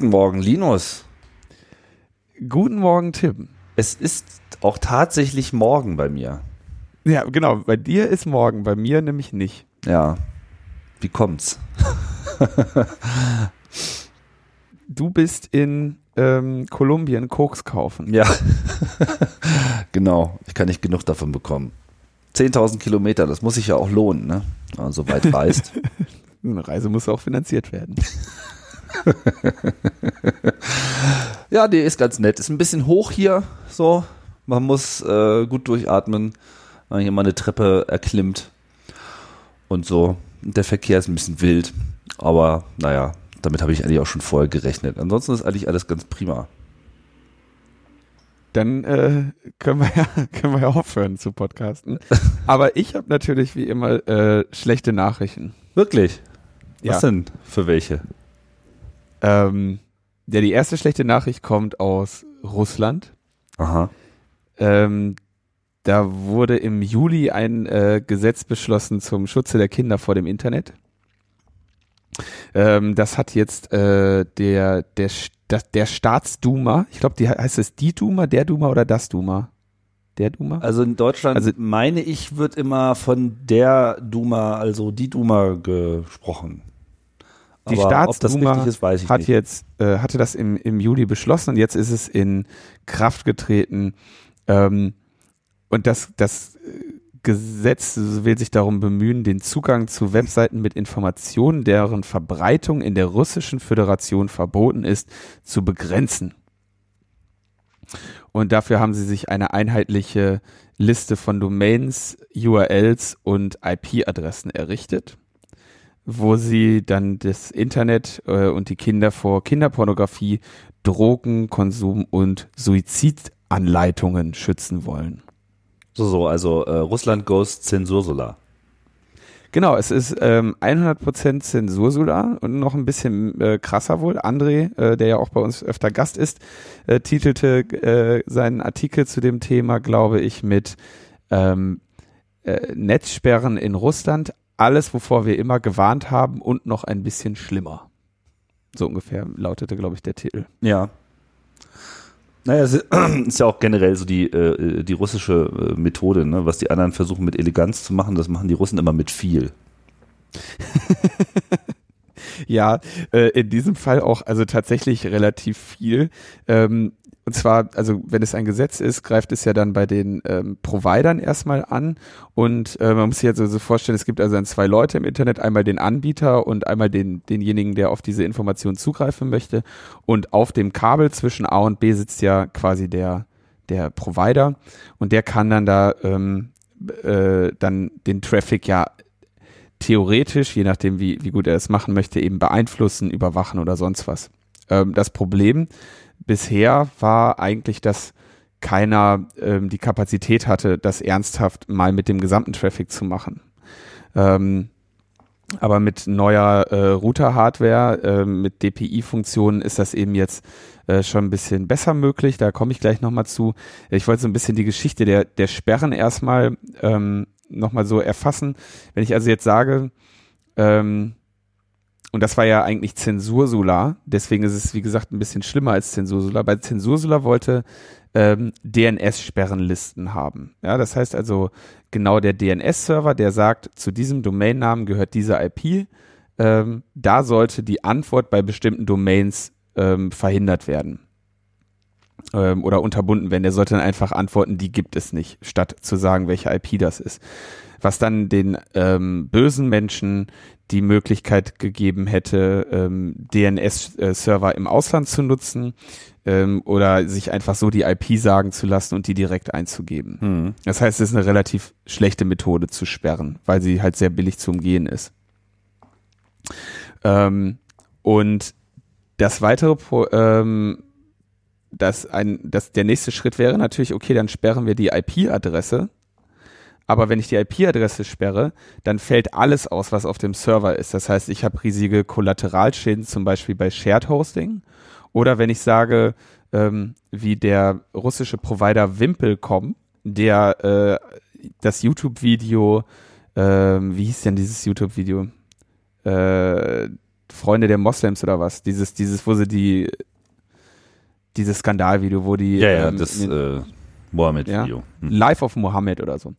Guten Morgen, Linus. Guten Morgen, Tim. Es ist auch tatsächlich morgen bei mir. Ja, genau. Bei dir ist morgen, bei mir nämlich nicht. Ja. Wie kommt's? du bist in ähm, Kolumbien Koks kaufen. Ja. genau. Ich kann nicht genug davon bekommen. 10.000 Kilometer, das muss sich ja auch lohnen, ne? Wenn man so weit reist. Eine Reise muss auch finanziert werden. ja, die ist ganz nett. Ist ein bisschen hoch hier, so. Man muss äh, gut durchatmen, wenn man hier mal eine Treppe erklimmt und so. Der Verkehr ist ein bisschen wild, aber naja, damit habe ich eigentlich auch schon vorher gerechnet. Ansonsten ist eigentlich alles ganz prima. Dann äh, können, wir ja, können wir ja aufhören zu podcasten. Aber ich habe natürlich wie immer äh, schlechte Nachrichten. Wirklich? Was ja. denn für welche? Ähm, ja, die erste schlechte Nachricht kommt aus Russland. Aha. Ähm, da wurde im Juli ein äh, Gesetz beschlossen zum Schutze der Kinder vor dem Internet. Ähm, das hat jetzt äh, der, der, der Staatsduma, ich glaube, die heißt es die Duma, der Duma oder das Duma? Der Duma? Also in Deutschland, also, meine ich, wird immer von der Duma, also die Duma gesprochen. Die Aber Staatsduma ist, hat nicht. jetzt, äh, hatte das im, im Juli beschlossen und jetzt ist es in Kraft getreten. Ähm, und das, das Gesetz will sich darum bemühen, den Zugang zu Webseiten mit Informationen, deren Verbreitung in der russischen Föderation verboten ist, zu begrenzen. Und dafür haben sie sich eine einheitliche Liste von Domains, URLs und IP-Adressen errichtet, wo sie dann das Internet äh, und die Kinder vor Kinderpornografie, Drogenkonsum und Suizidanleitungen schützen wollen. So, so, also äh, Russland goes Zensursolar. Genau, es ist ähm, 100% Zensursolar und noch ein bisschen äh, krasser wohl. André, äh, der ja auch bei uns öfter Gast ist, äh, titelte äh, seinen Artikel zu dem Thema, glaube ich, mit ähm, äh, Netzsperren in Russland. Alles, wovor wir immer gewarnt haben und noch ein bisschen schlimmer. So ungefähr lautete, glaube ich, der Titel. Ja. Naja, es ist ja auch generell so die, äh, die russische äh, Methode, ne? was die anderen versuchen mit Eleganz zu machen, das machen die Russen immer mit viel. ja, äh, in diesem Fall auch also tatsächlich relativ viel. Ähm, und zwar, also wenn es ein Gesetz ist, greift es ja dann bei den ähm, Providern erstmal an. Und äh, man muss sich jetzt also so vorstellen, es gibt also dann zwei Leute im Internet, einmal den Anbieter und einmal den, denjenigen, der auf diese Information zugreifen möchte. Und auf dem Kabel zwischen A und B sitzt ja quasi der, der Provider. Und der kann dann da ähm, äh, dann den Traffic ja theoretisch, je nachdem, wie, wie gut er es machen möchte, eben beeinflussen, überwachen oder sonst was. Ähm, das Problem bisher war eigentlich, dass keiner ähm, die Kapazität hatte, das ernsthaft mal mit dem gesamten Traffic zu machen. Ähm, aber mit neuer äh, Router-Hardware, äh, mit DPI-Funktionen ist das eben jetzt äh, schon ein bisschen besser möglich. Da komme ich gleich nochmal zu. Ich wollte so ein bisschen die Geschichte der, der Sperren erstmal ähm, nochmal so erfassen. Wenn ich also jetzt sage, ähm, und das war ja eigentlich Zensursolar, deswegen ist es, wie gesagt, ein bisschen schlimmer als Zensursolar. Bei Zensursolar wollte ähm, DNS-Sperrenlisten haben. Ja, das heißt also, genau der DNS-Server, der sagt, zu diesem Domainnamen gehört diese IP, ähm, da sollte die Antwort bei bestimmten Domains ähm, verhindert werden ähm, oder unterbunden werden. Der sollte dann einfach antworten, die gibt es nicht, statt zu sagen, welche IP das ist. Was dann den ähm, bösen Menschen die Möglichkeit gegeben hätte, ähm, DNS-Server im Ausland zu nutzen ähm, oder sich einfach so die IP sagen zu lassen und die direkt einzugeben. Mhm. Das heißt, es ist eine relativ schlechte Methode zu sperren, weil sie halt sehr billig zu umgehen ist. Ähm, und das weitere, Pro ähm, das ein, das, der nächste Schritt wäre natürlich, okay, dann sperren wir die IP-Adresse aber wenn ich die IP-Adresse sperre, dann fällt alles aus, was auf dem Server ist. Das heißt, ich habe riesige Kollateralschäden, zum Beispiel bei Shared Hosting. Oder wenn ich sage, ähm, wie der russische Provider Wimpel.com, der äh, das YouTube-Video, äh, wie hieß denn dieses YouTube-Video? Äh, Freunde der Moslems oder was? Dieses, dieses, wo sie die, dieses Skandalvideo, wo die. Ja, ja, ähm, das äh, Mohammed-Video. ja. Life of Mohammed oder so.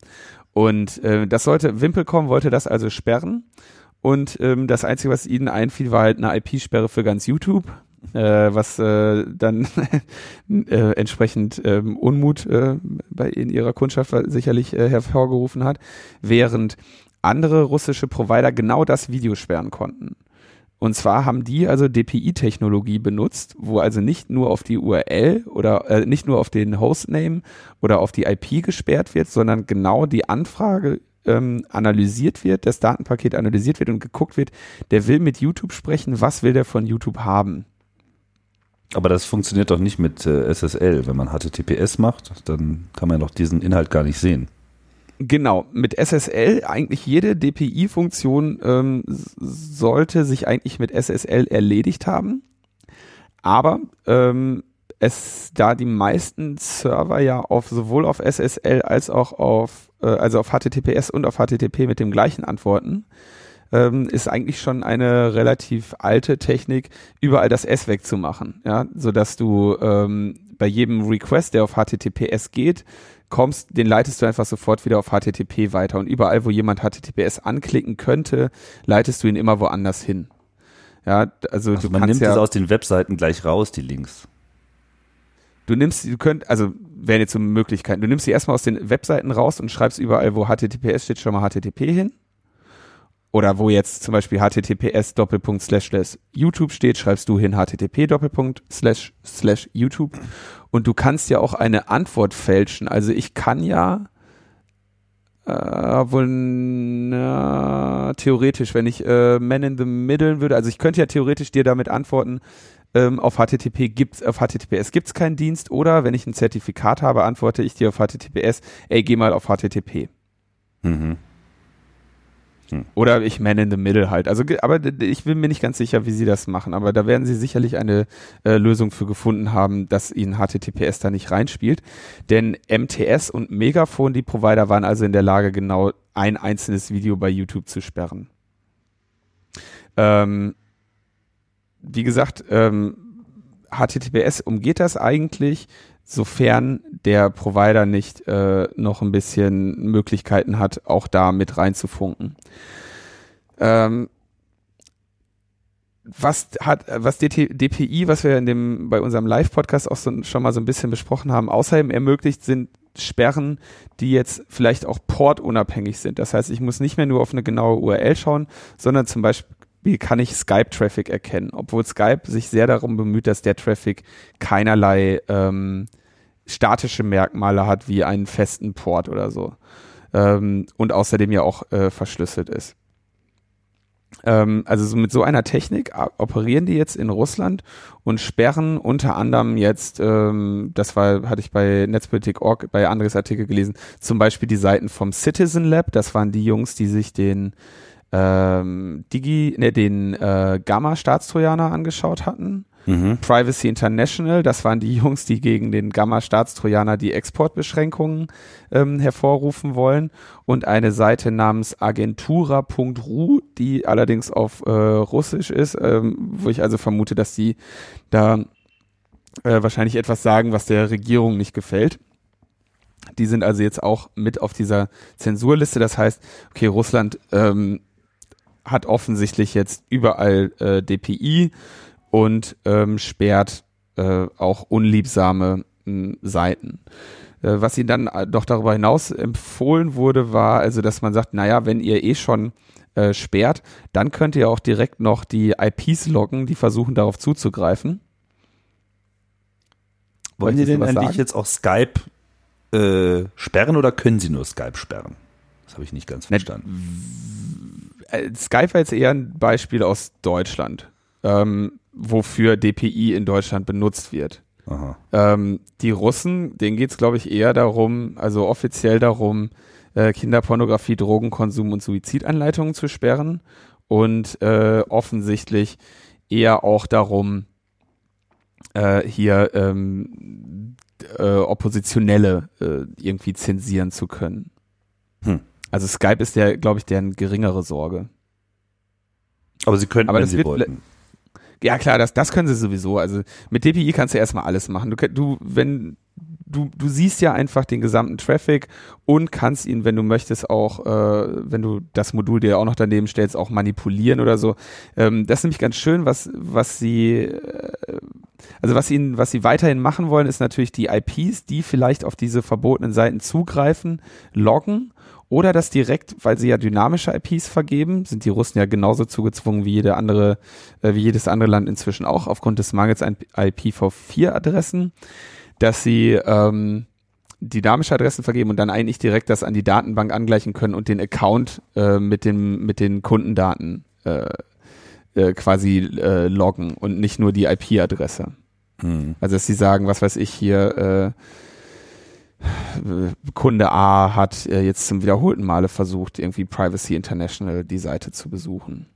Und äh, das sollte, Wimpelcom wollte das also sperren. Und ähm, das Einzige, was ihnen einfiel, war halt eine IP-Sperre für ganz YouTube, äh, was äh, dann äh, entsprechend ähm, Unmut äh, bei in ihrer Kundschaft sicherlich äh, hervorgerufen hat, während andere russische Provider genau das Video sperren konnten. Und zwar haben die also DPI-Technologie benutzt, wo also nicht nur auf die URL oder äh, nicht nur auf den Hostname oder auf die IP gesperrt wird, sondern genau die Anfrage ähm, analysiert wird, das Datenpaket analysiert wird und geguckt wird, der will mit YouTube sprechen, was will der von YouTube haben? Aber das funktioniert doch nicht mit äh, SSL. Wenn man HTTPS macht, dann kann man doch diesen Inhalt gar nicht sehen. Genau, mit SSL eigentlich jede DPI-Funktion ähm, sollte sich eigentlich mit SSL erledigt haben. Aber ähm, es, da die meisten Server ja auf sowohl auf SSL als auch auf äh, also auf HTTPS und auf HTTP mit dem gleichen antworten, ähm, ist eigentlich schon eine relativ alte Technik, überall das S wegzumachen, ja, so dass du ähm, bei jedem Request, der auf HTTPS geht, kommst, den leitest du einfach sofort wieder auf HTTP weiter und überall, wo jemand HTTPS anklicken könnte, leitest du ihn immer woanders hin. Ja, also, Also du man nimmt ja es aus den Webseiten gleich raus, die Links. du nimmst, du könnt, also wären jetzt so Möglichkeiten. Du nimmst sie erstmal aus den Webseiten raus und schreibst überall, wo HTTPS steht, schon mal HTTP hin. Oder wo jetzt zum Beispiel HTTPS Doppelpunkt slash slash YouTube steht, schreibst du hin HTTP Doppelpunkt slash slash YouTube. Und du kannst ja auch eine Antwort fälschen. Also ich kann ja äh, wohl na, theoretisch, wenn ich äh, Man in the Middle würde, also ich könnte ja theoretisch dir damit antworten, ähm, auf HTTP gibt's, auf HTTPS gibt's keinen Dienst oder wenn ich ein Zertifikat habe, antworte ich dir auf HTTPS, ey, geh mal auf HTTP. Mhm. Oder ich man in the middle halt. Also, aber ich bin mir nicht ganz sicher, wie sie das machen. Aber da werden sie sicherlich eine äh, Lösung für gefunden haben, dass ihnen HTTPS da nicht reinspielt. Denn MTS und Megafon, die Provider, waren also in der Lage, genau ein einzelnes Video bei YouTube zu sperren. Ähm, wie gesagt, ähm, HTTPS umgeht das eigentlich, sofern der Provider nicht äh, noch ein bisschen Möglichkeiten hat, auch da mit reinzufunken. Ähm, was hat, was DPI, was wir in dem, bei unserem Live-Podcast auch so, schon mal so ein bisschen besprochen haben, außerdem ermöglicht, sind Sperren, die jetzt vielleicht auch portunabhängig sind. Das heißt, ich muss nicht mehr nur auf eine genaue URL schauen, sondern zum Beispiel kann ich Skype-Traffic erkennen, obwohl Skype sich sehr darum bemüht, dass der Traffic keinerlei ähm, statische Merkmale hat, wie einen festen Port oder so. Ähm, und außerdem ja auch äh, verschlüsselt ist. Ähm, also so mit so einer Technik a- operieren die jetzt in Russland und sperren unter anderem jetzt, ähm, das war, hatte ich bei Netzpolitik.org bei Andres Artikel gelesen, zum Beispiel die Seiten vom Citizen Lab, das waren die Jungs, die sich den ähm, Digi, ne, den äh, Gamma-Staatstrojaner angeschaut hatten. Mhm. Privacy International, das waren die Jungs, die gegen den Gamma-Staatstrojaner die Exportbeschränkungen ähm, hervorrufen wollen. Und eine Seite namens agentura.ru, die allerdings auf äh, Russisch ist, ähm, wo ich also vermute, dass die da äh, wahrscheinlich etwas sagen, was der Regierung nicht gefällt. Die sind also jetzt auch mit auf dieser Zensurliste. Das heißt, okay, Russland ähm, hat offensichtlich jetzt überall äh, DPI und ähm, sperrt äh, auch unliebsame mh, Seiten. Äh, was ihnen dann äh, doch darüber hinaus empfohlen wurde, war also, dass man sagt, naja, wenn ihr eh schon äh, sperrt, dann könnt ihr auch direkt noch die IPs loggen, die versuchen darauf zuzugreifen. Wollen Sie denn eigentlich sagen? jetzt auch Skype äh, sperren oder können Sie nur Skype sperren? Das habe ich nicht ganz verstanden. Äh, Skype war jetzt eher ein Beispiel aus Deutschland, ähm, wofür DPI in Deutschland benutzt wird. Ähm, die Russen, denen geht's glaube ich, eher darum, also offiziell darum, äh, Kinderpornografie, Drogenkonsum und Suizidanleitungen zu sperren und äh, offensichtlich eher auch darum, äh, hier ähm, äh, Oppositionelle äh, irgendwie zensieren zu können. Hm. Also Skype ist der, glaube ich, deren geringere Sorge. Aber Sie könnten, Aber wenn das Sie wollten. Ja klar, das, das können sie sowieso. Also mit DPI kannst du erstmal alles machen. Du, du, wenn du, du siehst ja einfach den gesamten Traffic und kannst ihn, wenn du möchtest, auch, äh, wenn du das Modul dir auch noch daneben stellst, auch manipulieren oder so. Ähm, das ist nämlich ganz schön, was, was sie, äh, also was ihnen, was sie weiterhin machen wollen, ist natürlich die IPs, die vielleicht auf diese verbotenen Seiten zugreifen, loggen oder das direkt, weil sie ja dynamische IPs vergeben, sind die Russen ja genauso zugezwungen wie jede andere, äh, wie jedes andere Land inzwischen auch aufgrund des Mangels an IPv4-Adressen dass sie ähm, dynamische Adressen vergeben und dann eigentlich direkt das an die Datenbank angleichen können und den Account äh, mit, dem, mit den Kundendaten äh, äh, quasi äh, loggen und nicht nur die IP-Adresse. Mhm. Also dass sie sagen, was weiß ich hier, äh, Kunde A hat äh, jetzt zum wiederholten Male versucht, irgendwie Privacy International die Seite zu besuchen.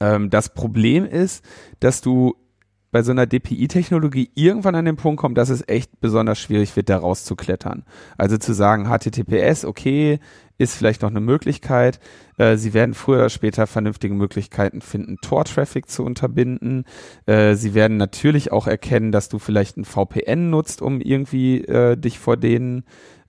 Ähm, das Problem ist, dass du bei so einer DPI-Technologie irgendwann an den Punkt kommt, dass es echt besonders schwierig wird, da rauszuklettern. Also zu sagen, HTTPS, okay, ist vielleicht noch eine Möglichkeit. Äh, sie werden früher oder später vernünftige Möglichkeiten finden, Tor-Traffic zu unterbinden. Äh, sie werden natürlich auch erkennen, dass du vielleicht ein VPN nutzt, um irgendwie äh, dich vor denen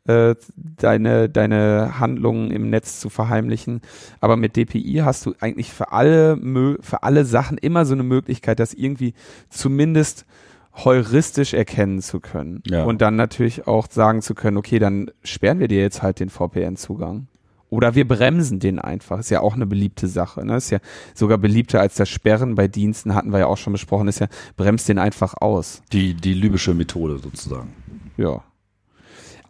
äh, deine, deine Handlungen im Netz zu verheimlichen. Aber mit DPI hast du eigentlich für alle, für alle Sachen immer so eine Möglichkeit, das irgendwie zumindest heuristisch erkennen zu können. Ja. Und dann natürlich auch sagen zu können, okay, dann sperren wir dir jetzt halt den VPN-Zugang. Oder wir bremsen den einfach. Ist ja auch eine beliebte Sache. Ne? Ist ja sogar beliebter als das Sperren bei Diensten, hatten wir ja auch schon besprochen, ist ja, bremst den einfach aus. Die, die libysche Methode sozusagen. Ja.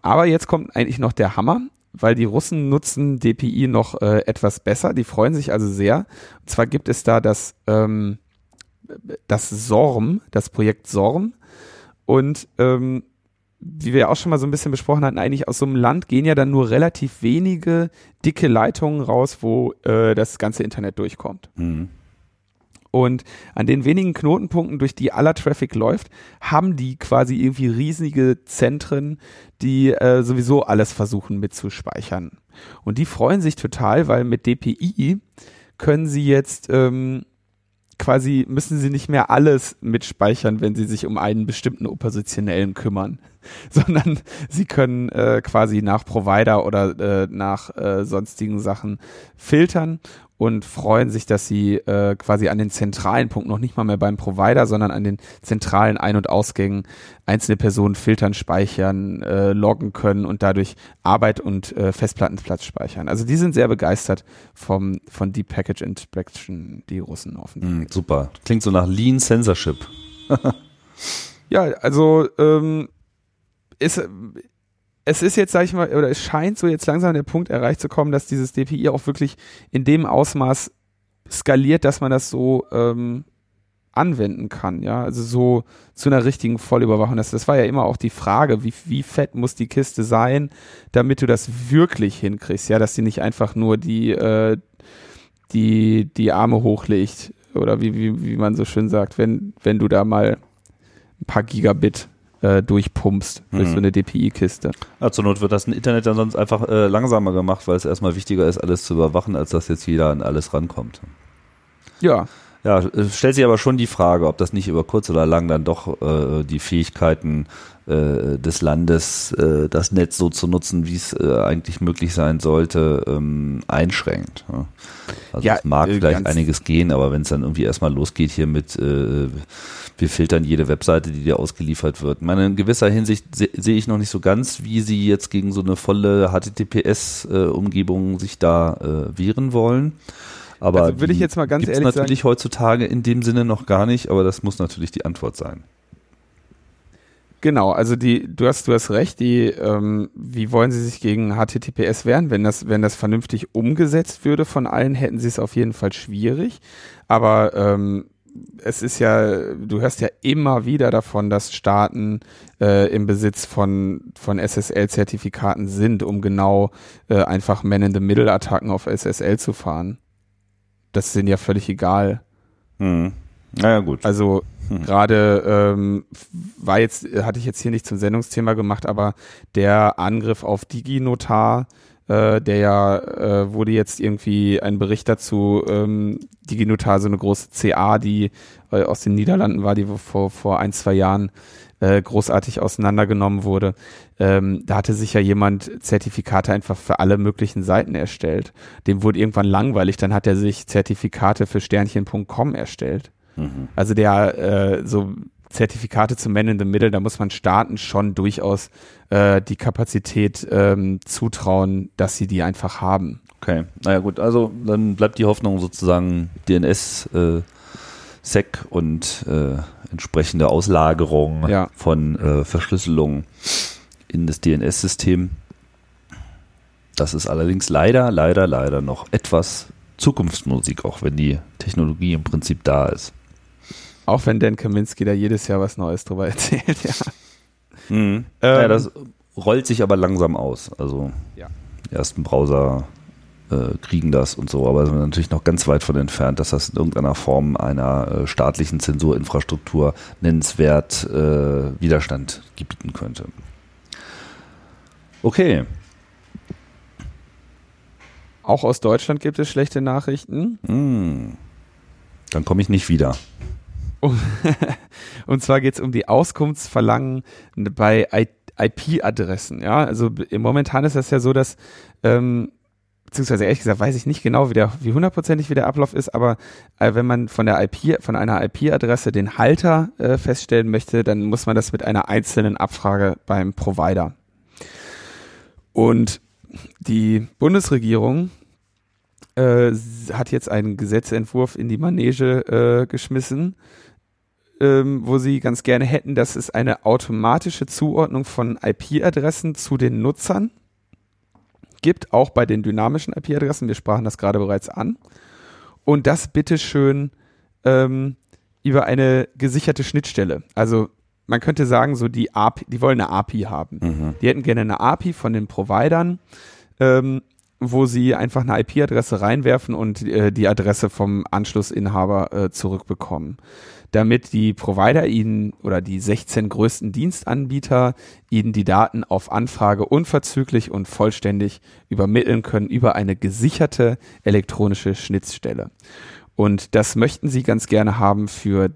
Aber jetzt kommt eigentlich noch der Hammer, weil die Russen nutzen DPI noch äh, etwas besser. Die freuen sich also sehr. Und zwar gibt es da das, ähm, das SORM, das Projekt SORM. Und ähm, wie wir auch schon mal so ein bisschen besprochen hatten, eigentlich aus so einem Land gehen ja dann nur relativ wenige dicke Leitungen raus, wo äh, das ganze Internet durchkommt. Mhm. Und an den wenigen Knotenpunkten, durch die aller Traffic läuft, haben die quasi irgendwie riesige Zentren, die äh, sowieso alles versuchen mitzuspeichern. Und die freuen sich total, weil mit DPI können sie jetzt ähm, quasi, müssen sie nicht mehr alles mitspeichern, wenn sie sich um einen bestimmten Oppositionellen kümmern, sondern sie können äh, quasi nach Provider oder äh, nach äh, sonstigen Sachen filtern und freuen sich, dass sie äh, quasi an den zentralen Punkt, noch nicht mal mehr beim Provider, sondern an den zentralen Ein- und Ausgängen einzelne Personen filtern, speichern, äh, loggen können und dadurch Arbeit und äh, Festplattenplatz speichern. Also die sind sehr begeistert vom, von Deep Package Inspection, die Russen offensichtlich. Mm, super. Klingt so nach Lean Censorship. ja, also ähm, ist es ist jetzt, sag ich mal, oder es scheint so jetzt langsam der Punkt erreicht zu kommen, dass dieses DPI auch wirklich in dem Ausmaß skaliert, dass man das so ähm, anwenden kann, ja, also so zu einer richtigen Vollüberwachung. Das, das war ja immer auch die Frage, wie, wie fett muss die Kiste sein, damit du das wirklich hinkriegst, ja, dass sie nicht einfach nur die, äh, die, die Arme hochlegt oder wie, wie, wie man so schön sagt, wenn, wenn du da mal ein paar Gigabit äh, durchpumpst durch mhm. so eine DPI-Kiste. Ja, zur Not wird das Internet dann sonst einfach äh, langsamer gemacht, weil es erstmal wichtiger ist, alles zu überwachen, als dass jetzt jeder an alles rankommt. Ja. Ja, stellt sich aber schon die Frage, ob das nicht über kurz oder lang dann doch äh, die Fähigkeiten äh, des Landes, äh, das Netz so zu nutzen, wie es äh, eigentlich möglich sein sollte, ähm, einschränkt. Ja. Also ja, es mag äh, vielleicht einiges gehen, aber wenn es dann irgendwie erstmal losgeht hier mit äh, wir filtern jede Webseite, die dir ausgeliefert wird. Meine, in gewisser Hinsicht sehe seh ich noch nicht so ganz, wie sie jetzt gegen so eine volle HTTPS-Umgebung sich da wehren wollen. Aber also würde ich jetzt mal ganz ehrlich natürlich sagen, heutzutage in dem Sinne noch gar nicht, aber das muss natürlich die Antwort sein. Genau, also die, du hast, du hast recht, die, ähm, wie wollen sie sich gegen HTTPS wehren? Wenn das, wenn das vernünftig umgesetzt würde von allen, hätten sie es auf jeden Fall schwierig. Aber ähm, es ist ja, du hörst ja immer wieder davon, dass Staaten äh, im Besitz von, von SSL-Zertifikaten sind, um genau äh, einfach Man-in-the-Middle-Attacken auf SSL zu fahren. Das denen ja völlig egal. Hm. Naja, gut. Also hm. gerade ähm, war jetzt, hatte ich jetzt hier nicht zum Sendungsthema gemacht, aber der Angriff auf DigiNotar äh, der ja äh, wurde jetzt irgendwie ein Bericht dazu, ähm, DigiNotar, so eine große CA, die äh, aus den Niederlanden war, die vor, vor ein, zwei Jahren äh, großartig auseinandergenommen wurde. Ähm, da hatte sich ja jemand Zertifikate einfach für alle möglichen Seiten erstellt. Dem wurde irgendwann langweilig, dann hat er sich Zertifikate für Sternchen.com erstellt. Mhm. Also der äh, so Zertifikate zu Man in the Middle, da muss man Staaten schon durchaus äh, die Kapazität ähm, zutrauen, dass sie die einfach haben. Okay, naja gut, also dann bleibt die Hoffnung sozusagen DNS äh, SEC und äh, entsprechende Auslagerung ja. von äh, Verschlüsselung in das DNS-System. Das ist allerdings leider, leider, leider noch etwas Zukunftsmusik, auch wenn die Technologie im Prinzip da ist. Auch wenn Dan Kaminski da jedes Jahr was Neues drüber erzählt, ja. Mhm. Ähm, ja, das rollt sich aber langsam aus. Also ja. die ersten Browser äh, kriegen das und so, aber sind natürlich noch ganz weit von entfernt, dass das in irgendeiner Form einer äh, staatlichen Zensurinfrastruktur nennenswert äh, Widerstand gebieten könnte. Okay. Auch aus Deutschland gibt es schlechte Nachrichten. Mm. Dann komme ich nicht wieder. und zwar geht es um die Auskunftsverlangen bei IP-Adressen. Ja, also momentan ist das ja so, dass ähm, beziehungsweise ehrlich gesagt weiß ich nicht genau, wie, der, wie hundertprozentig wie der Ablauf ist, aber äh, wenn man von der IP, von einer IP-Adresse den Halter äh, feststellen möchte, dann muss man das mit einer einzelnen Abfrage beim Provider. Und die Bundesregierung äh, hat jetzt einen Gesetzentwurf in die Manege äh, geschmissen, ähm, wo sie ganz gerne hätten, dass es eine automatische Zuordnung von IP-Adressen zu den Nutzern gibt, auch bei den dynamischen IP-Adressen. Wir sprachen das gerade bereits an. Und das bitteschön ähm, über eine gesicherte Schnittstelle. Also man könnte sagen, so die API, die wollen eine API haben. Mhm. Die hätten gerne eine API von den Providern, ähm, wo sie einfach eine IP-Adresse reinwerfen und äh, die Adresse vom Anschlussinhaber äh, zurückbekommen damit die Provider ihnen oder die 16 größten Dienstanbieter ihnen die Daten auf Anfrage unverzüglich und vollständig übermitteln können über eine gesicherte elektronische Schnittstelle. Und das möchten sie ganz gerne haben für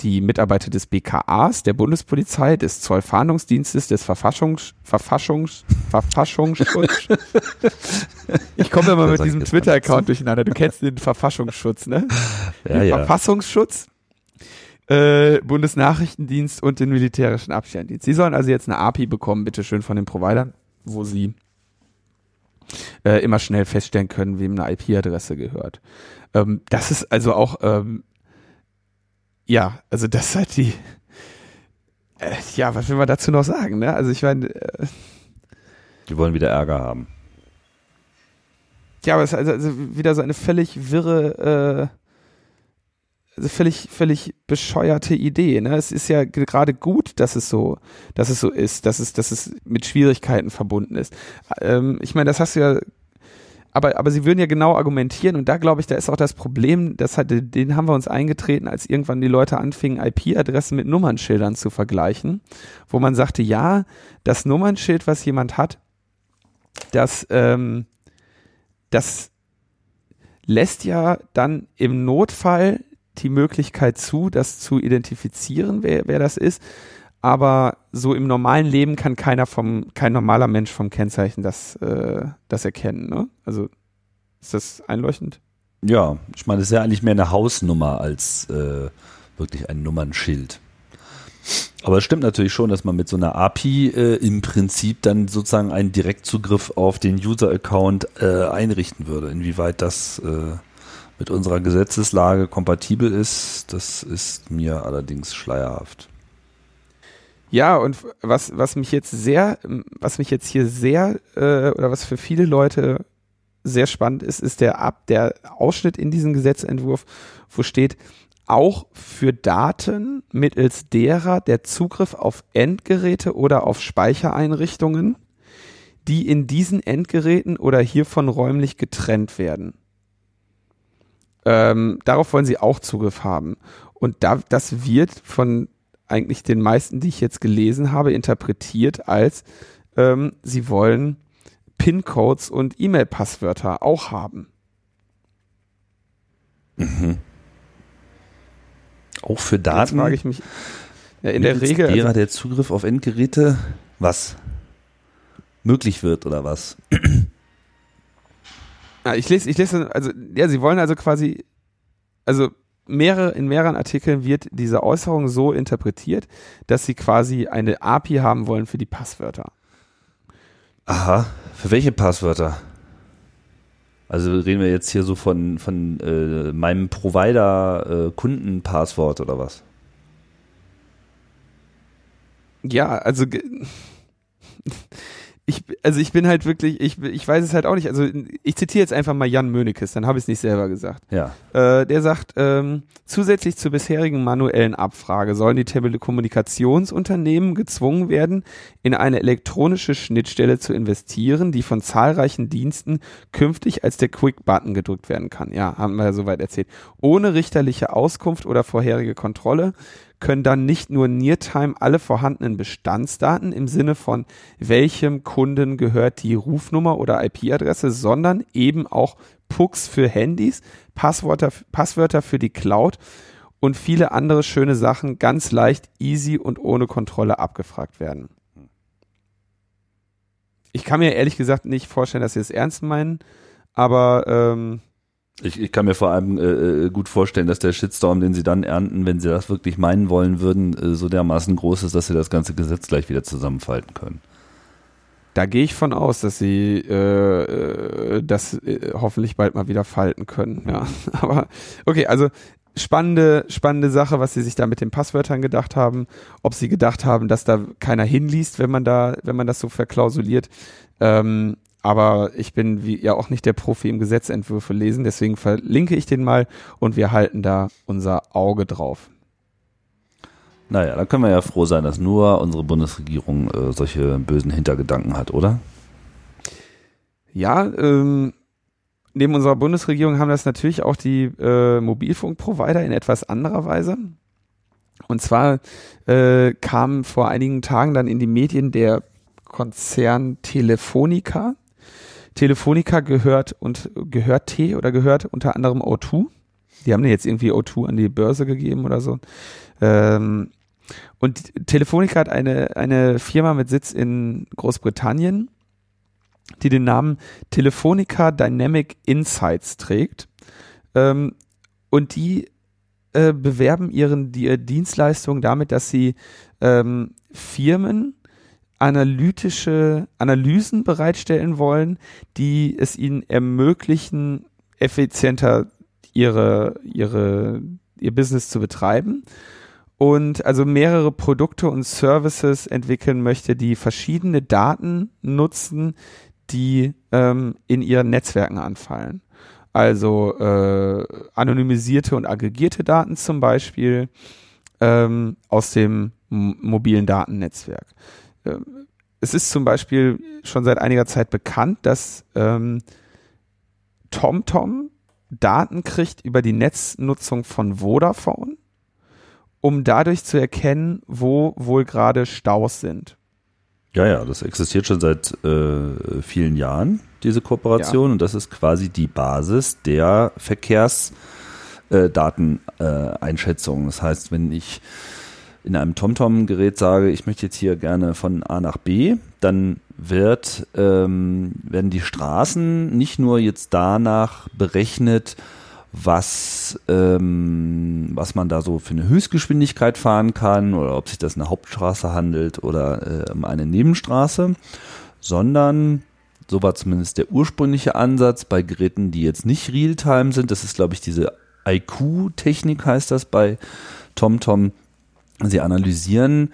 die Mitarbeiter des BKAs, der Bundespolizei, des Zollfahndungsdienstes, des Verfassungs, Verfassungs, Verfassungsschutz. Ich komme immer mit diesem Twitter-Account durcheinander. Du kennst den Verfassungsschutz, ne? Ja, den ja. Verfassungsschutz äh, Bundesnachrichtendienst und den militärischen Abschirmdienst. Sie sollen also jetzt eine API bekommen, bitteschön von den Providern, wo sie äh, immer schnell feststellen können, wem eine IP-Adresse gehört. Ähm, das ist also auch, ähm, ja, also das ist halt die, äh, ja, was will man dazu noch sagen, ne? Also ich meine, äh, die wollen wieder Ärger haben. Ja, aber es ist also, also wieder so eine völlig wirre, äh, also völlig, völlig bescheuerte Idee. Ne? Es ist ja gerade gut, dass es so, dass es so ist, dass es, dass es mit Schwierigkeiten verbunden ist. Ähm, ich meine, das hast du ja, aber, aber sie würden ja genau argumentieren und da glaube ich, da ist auch das Problem, das hat, den haben wir uns eingetreten, als irgendwann die Leute anfingen, IP-Adressen mit Nummernschildern zu vergleichen, wo man sagte, ja, das Nummernschild, was jemand hat, das, ähm, das lässt ja dann im Notfall die Möglichkeit zu, das zu identifizieren, wer, wer das ist. Aber so im normalen Leben kann keiner vom, kein normaler Mensch vom Kennzeichen das, äh, das erkennen. Ne? Also ist das einleuchtend? Ja, ich meine, es ist ja eigentlich mehr eine Hausnummer als äh, wirklich ein Nummernschild. Aber es stimmt natürlich schon, dass man mit so einer API äh, im Prinzip dann sozusagen einen Direktzugriff auf den User-Account äh, einrichten würde. Inwieweit das äh, mit unserer Gesetzeslage kompatibel ist, das ist mir allerdings schleierhaft. Ja, und was, was mich jetzt sehr, was mich jetzt hier sehr, äh, oder was für viele Leute sehr spannend ist, ist der Ab, der Ausschnitt in diesem Gesetzentwurf, wo steht, auch für Daten mittels derer der Zugriff auf Endgeräte oder auf Speichereinrichtungen, die in diesen Endgeräten oder hiervon räumlich getrennt werden. Ähm, darauf wollen sie auch Zugriff haben. Und da, das wird von eigentlich den meisten, die ich jetzt gelesen habe, interpretiert als ähm, sie wollen PIN-Codes und E-Mail-Passwörter auch haben. Mhm. Auch für Daten. Jetzt frage ich mich. Ja, in der Regel. Derer also, der Zugriff auf Endgeräte, was möglich wird oder was? Ja, ich lese, ich lese, also, ja, sie wollen also quasi, also mehrere, in mehreren Artikeln wird diese Äußerung so interpretiert, dass sie quasi eine API haben wollen für die Passwörter. Aha, für welche Passwörter? Also reden wir jetzt hier so von, von äh, meinem Provider äh, oder was? Ja, also ich, also ich bin halt wirklich, ich, ich weiß es halt auch nicht. Also ich zitiere jetzt einfach mal Jan Mönekes, dann habe ich es nicht selber gesagt. Ja. Äh, der sagt, ähm, zusätzlich zur bisherigen manuellen Abfrage sollen die Telekommunikationsunternehmen gezwungen werden, in eine elektronische Schnittstelle zu investieren, die von zahlreichen Diensten künftig als der Quick-Button gedrückt werden kann. Ja, haben wir ja soweit erzählt. Ohne richterliche Auskunft oder vorherige Kontrolle können dann nicht nur Neartime alle vorhandenen Bestandsdaten im Sinne von welchem Kunden gehört die Rufnummer oder IP-Adresse, sondern eben auch Pucks für Handys, Passwörter, Passwörter für die Cloud und viele andere schöne Sachen ganz leicht, easy und ohne Kontrolle abgefragt werden. Ich kann mir ehrlich gesagt nicht vorstellen, dass sie es ernst meinen, aber ähm, ich, ich kann mir vor allem äh, äh, gut vorstellen, dass der Shitstorm, den sie dann ernten, wenn sie das wirklich meinen wollen würden, äh, so dermaßen groß ist, dass sie das ganze Gesetz gleich wieder zusammenfalten können. Da gehe ich von aus, dass sie äh, äh, das äh, hoffentlich bald mal wieder falten können. Ja, aber okay, also spannende, spannende Sache, was sie sich da mit den Passwörtern gedacht haben. Ob sie gedacht haben, dass da keiner hinliest, wenn man da, wenn man das so verklausuliert. Ähm, aber ich bin wie, ja auch nicht der Profi im Gesetzentwürfe lesen, deswegen verlinke ich den mal und wir halten da unser Auge drauf. Naja, dann können wir ja froh sein, dass nur unsere Bundesregierung äh, solche bösen Hintergedanken hat, oder? Ja, ähm, neben unserer Bundesregierung haben das natürlich auch die äh, Mobilfunkprovider in etwas anderer Weise. Und zwar äh, kam vor einigen Tagen dann in die Medien der Konzern Telefonica, Telefonica gehört und gehört T oder gehört unter anderem O2. Die haben jetzt irgendwie O2 an die Börse gegeben oder so. Ähm, und Telefonica hat eine, eine Firma mit Sitz in Großbritannien, die den Namen Telefonica Dynamic Insights trägt. Ähm, und die äh, bewerben ihren die, Dienstleistungen damit, dass sie ähm, Firmen analytische Analysen bereitstellen wollen, die es ihnen ermöglichen, effizienter ihre, ihre, ihr Business zu betreiben und also mehrere Produkte und Services entwickeln möchte, die verschiedene Daten nutzen, die ähm, in ihren Netzwerken anfallen. Also äh, anonymisierte und aggregierte Daten zum Beispiel ähm, aus dem mobilen Datennetzwerk. Ähm, es ist zum Beispiel schon seit einiger Zeit bekannt, dass ähm, TomTom Daten kriegt über die Netznutzung von Vodafone, um dadurch zu erkennen, wo wohl gerade Staus sind. Ja, ja, das existiert schon seit äh, vielen Jahren, diese Kooperation, ja. und das ist quasi die Basis der Verkehrsdateneinschätzung. Äh, das heißt, wenn ich in einem TomTom-Gerät sage, ich möchte jetzt hier gerne von A nach B, dann wird, ähm, werden die Straßen nicht nur jetzt danach berechnet, was, ähm, was man da so für eine Höchstgeschwindigkeit fahren kann oder ob sich das eine Hauptstraße handelt oder äh, eine Nebenstraße, sondern so war zumindest der ursprüngliche Ansatz bei Geräten, die jetzt nicht Realtime sind. Das ist, glaube ich, diese IQ-Technik heißt das bei TomTom. Sie analysieren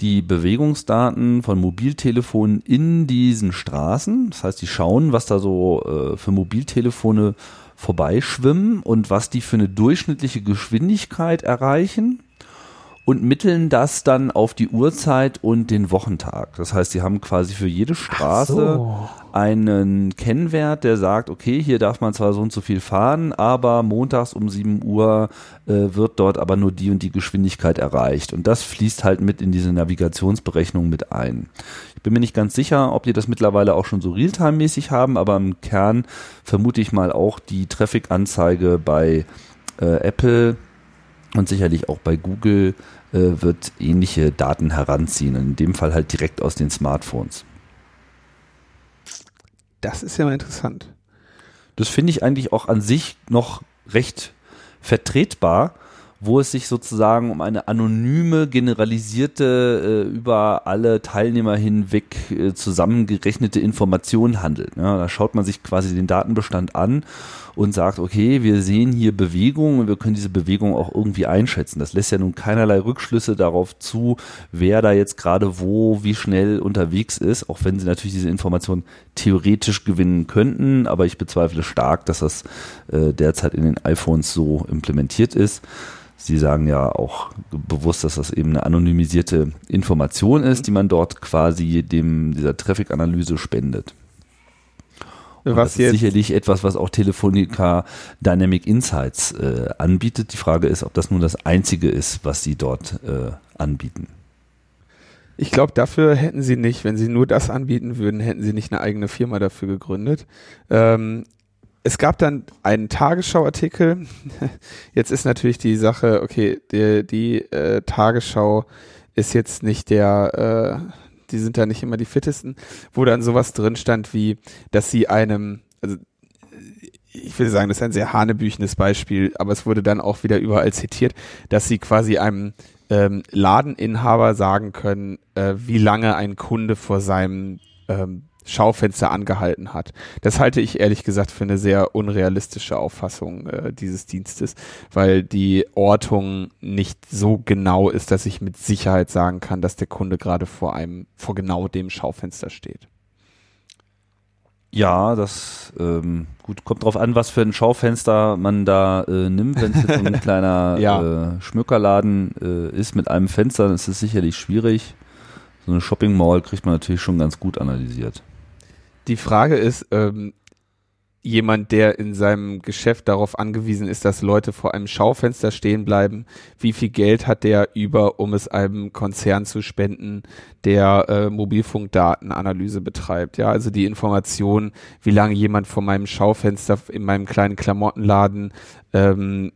die Bewegungsdaten von Mobiltelefonen in diesen Straßen. Das heißt, die schauen, was da so äh, für Mobiltelefone vorbeischwimmen und was die für eine durchschnittliche Geschwindigkeit erreichen. Und mitteln das dann auf die Uhrzeit und den Wochentag. Das heißt, sie haben quasi für jede Straße so. einen Kennwert, der sagt, okay, hier darf man zwar so und so viel fahren, aber montags um 7 Uhr äh, wird dort aber nur die und die Geschwindigkeit erreicht. Und das fließt halt mit in diese Navigationsberechnung mit ein. Ich bin mir nicht ganz sicher, ob die das mittlerweile auch schon so Realtime-mäßig haben, aber im Kern vermute ich mal auch die Traffic-Anzeige bei äh, Apple und sicherlich auch bei Google äh, wird ähnliche Daten heranziehen. In dem Fall halt direkt aus den Smartphones. Das ist ja mal interessant. Das finde ich eigentlich auch an sich noch recht vertretbar, wo es sich sozusagen um eine anonyme, generalisierte, äh, über alle Teilnehmer hinweg äh, zusammengerechnete Information handelt. Ja, da schaut man sich quasi den Datenbestand an und sagt, okay, wir sehen hier Bewegung und wir können diese Bewegung auch irgendwie einschätzen. Das lässt ja nun keinerlei Rückschlüsse darauf zu, wer da jetzt gerade wo, wie schnell unterwegs ist, auch wenn sie natürlich diese Information theoretisch gewinnen könnten, aber ich bezweifle stark, dass das äh, derzeit in den iPhones so implementiert ist. Sie sagen ja auch bewusst, dass das eben eine anonymisierte Information ist, die man dort quasi dem dieser Traffic-Analyse spendet. Und was das ist sicherlich etwas, was auch Telefonica Dynamic Insights äh, anbietet. Die Frage ist, ob das nun das einzige ist, was sie dort äh, anbieten. Ich glaube, dafür hätten sie nicht, wenn sie nur das anbieten würden, hätten sie nicht eine eigene Firma dafür gegründet. Ähm, es gab dann einen Tagesschau-Artikel. Jetzt ist natürlich die Sache, okay, die, die äh, Tagesschau ist jetzt nicht der, äh, die sind da nicht immer die fittesten, wo dann sowas drin stand wie, dass sie einem, also ich will sagen, das ist ein sehr hanebüchenes Beispiel, aber es wurde dann auch wieder überall zitiert, dass sie quasi einem ähm, Ladeninhaber sagen können, äh, wie lange ein Kunde vor seinem ähm, Schaufenster angehalten hat. Das halte ich ehrlich gesagt für eine sehr unrealistische Auffassung äh, dieses Dienstes, weil die Ortung nicht so genau ist, dass ich mit Sicherheit sagen kann, dass der Kunde gerade vor einem, vor genau dem Schaufenster steht. Ja, das ähm, gut kommt drauf an, was für ein Schaufenster man da äh, nimmt. Wenn es jetzt so ein kleiner ja. äh, Schmückerladen äh, ist mit einem Fenster, dann ist es sicherlich schwierig. So eine Shopping Mall kriegt man natürlich schon ganz gut analysiert die Frage ist, ähm, jemand, der in seinem Geschäft darauf angewiesen ist, dass Leute vor einem Schaufenster stehen bleiben, wie viel Geld hat der über, um es einem Konzern zu spenden, der äh, Mobilfunkdatenanalyse betreibt. Ja, also die Information, wie lange jemand vor meinem Schaufenster in meinem kleinen Klamottenladen ähm,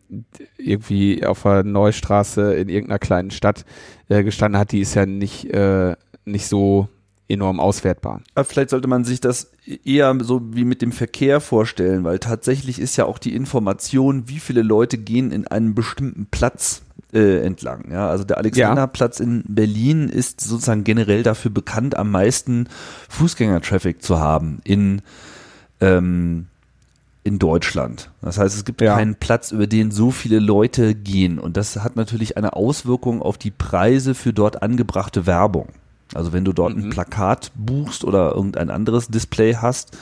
irgendwie auf der Neustraße in irgendeiner kleinen Stadt äh, gestanden hat, die ist ja nicht, äh, nicht so enorm auswertbar. Aber vielleicht sollte man sich das eher so wie mit dem Verkehr vorstellen, weil tatsächlich ist ja auch die Information, wie viele Leute gehen in einen bestimmten Platz äh, entlang. Ja, also der Alexanderplatz ja. in Berlin ist sozusagen generell dafür bekannt, am meisten Fußgängertraffic zu haben in ähm, in Deutschland. Das heißt, es gibt ja. keinen Platz, über den so viele Leute gehen. Und das hat natürlich eine Auswirkung auf die Preise für dort angebrachte Werbung. Also wenn du dort mhm. ein Plakat buchst oder irgendein anderes Display hast,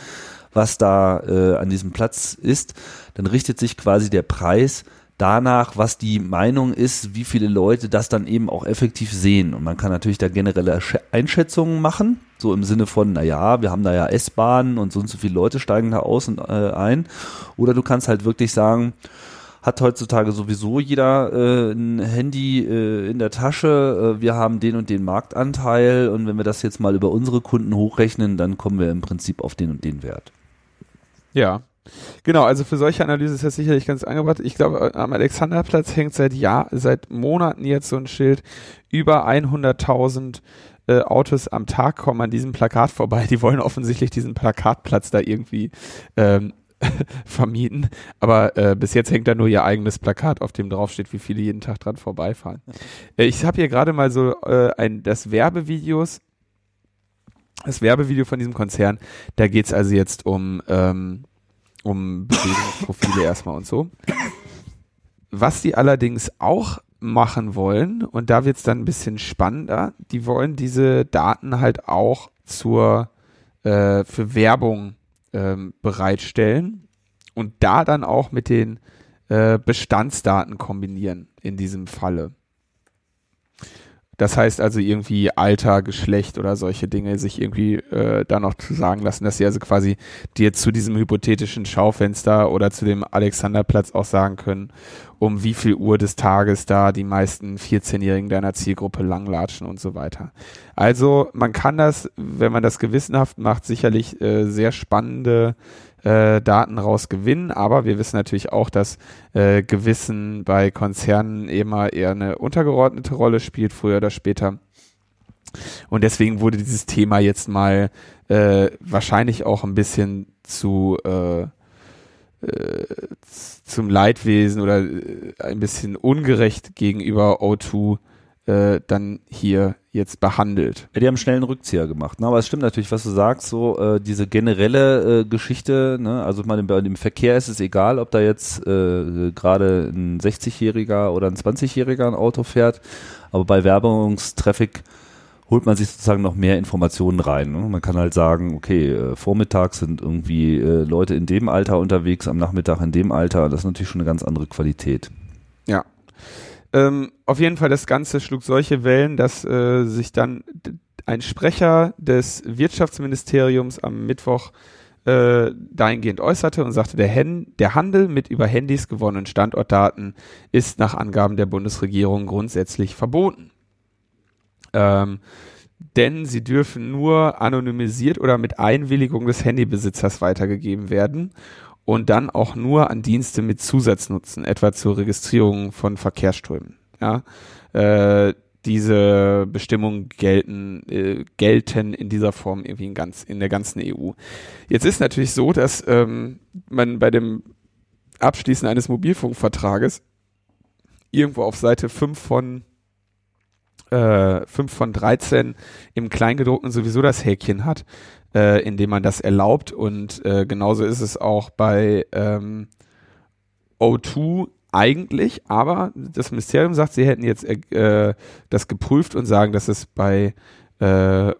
was da äh, an diesem Platz ist, dann richtet sich quasi der Preis danach, was die Meinung ist, wie viele Leute das dann eben auch effektiv sehen. Und man kann natürlich da generelle Einschätzungen machen, so im Sinne von, na ja, wir haben da ja S-Bahnen und so und so viele Leute steigen da aus und äh, ein. Oder du kannst halt wirklich sagen, hat heutzutage sowieso jeder äh, ein Handy äh, in der Tasche. Äh, wir haben den und den Marktanteil und wenn wir das jetzt mal über unsere Kunden hochrechnen, dann kommen wir im Prinzip auf den und den Wert. Ja. Genau, also für solche Analyse ist das sicherlich ganz angebracht. Ich glaube, am Alexanderplatz hängt seit Jahr, seit Monaten jetzt so ein Schild. Über 100.000 äh, Autos am Tag kommen an diesem Plakat vorbei. Die wollen offensichtlich diesen Plakatplatz da irgendwie ähm, vermieten. Aber äh, bis jetzt hängt da nur ihr eigenes Plakat, auf dem draufsteht, wie viele jeden Tag dran vorbeifahren. Äh, ich habe hier gerade mal so äh, ein das Werbevideos, das Werbevideo von diesem Konzern. Da geht's also jetzt um ähm, um Bewegungsprofile erstmal und so. Was die allerdings auch machen wollen, und da wird's dann ein bisschen spannender, die wollen diese Daten halt auch zur äh, für Werbung ähm, bereitstellen und da dann auch mit den äh, Bestandsdaten kombinieren in diesem Falle. Das heißt also irgendwie Alter, Geschlecht oder solche Dinge sich irgendwie äh, da noch zu sagen lassen, dass sie also quasi dir zu diesem hypothetischen Schaufenster oder zu dem Alexanderplatz auch sagen können, um wie viel Uhr des Tages da die meisten 14-Jährigen deiner Zielgruppe langlatschen und so weiter. Also man kann das, wenn man das gewissenhaft macht, sicherlich äh, sehr spannende äh, Daten raus gewinnen, aber wir wissen natürlich auch, dass äh, Gewissen bei Konzernen immer eher eine untergeordnete Rolle spielt, früher oder später. Und deswegen wurde dieses Thema jetzt mal äh, wahrscheinlich auch ein bisschen zu äh, äh, zum Leidwesen oder äh, ein bisschen ungerecht gegenüber O2 äh, dann hier jetzt behandelt. Ja, die haben schnell einen Rückzieher gemacht. Ne? Aber es stimmt natürlich, was du sagst, so äh, diese generelle äh, Geschichte, ne? also bei dem Verkehr ist es egal, ob da jetzt äh, gerade ein 60-Jähriger oder ein 20-Jähriger ein Auto fährt, aber bei Werbungstraffic holt man sich sozusagen noch mehr Informationen rein. Ne? Man kann halt sagen, okay, äh, vormittags sind irgendwie äh, Leute in dem Alter unterwegs, am Nachmittag in dem Alter. Das ist natürlich schon eine ganz andere Qualität. Ja, ähm, auf jeden Fall, das Ganze schlug solche Wellen, dass äh, sich dann ein Sprecher des Wirtschaftsministeriums am Mittwoch äh, dahingehend äußerte und sagte, der, Hen der Handel mit über Handys gewonnenen Standortdaten ist nach Angaben der Bundesregierung grundsätzlich verboten. Ähm, denn sie dürfen nur anonymisiert oder mit Einwilligung des Handybesitzers weitergegeben werden und dann auch nur an Dienste mit Zusatznutzen, etwa zur Registrierung von Verkehrsströmen. Ja, äh, diese Bestimmungen gelten, äh, gelten in dieser Form irgendwie in, ganz, in der ganzen EU. Jetzt ist natürlich so, dass ähm, man bei dem Abschließen eines Mobilfunkvertrages irgendwo auf Seite 5 von äh, 5 von 13 im Kleingedruckten sowieso das Häkchen hat, äh, indem man das erlaubt. Und äh, genauso ist es auch bei ähm, O2 eigentlich, aber das Ministerium sagt, sie hätten jetzt äh, das geprüft und sagen, dass es bei äh,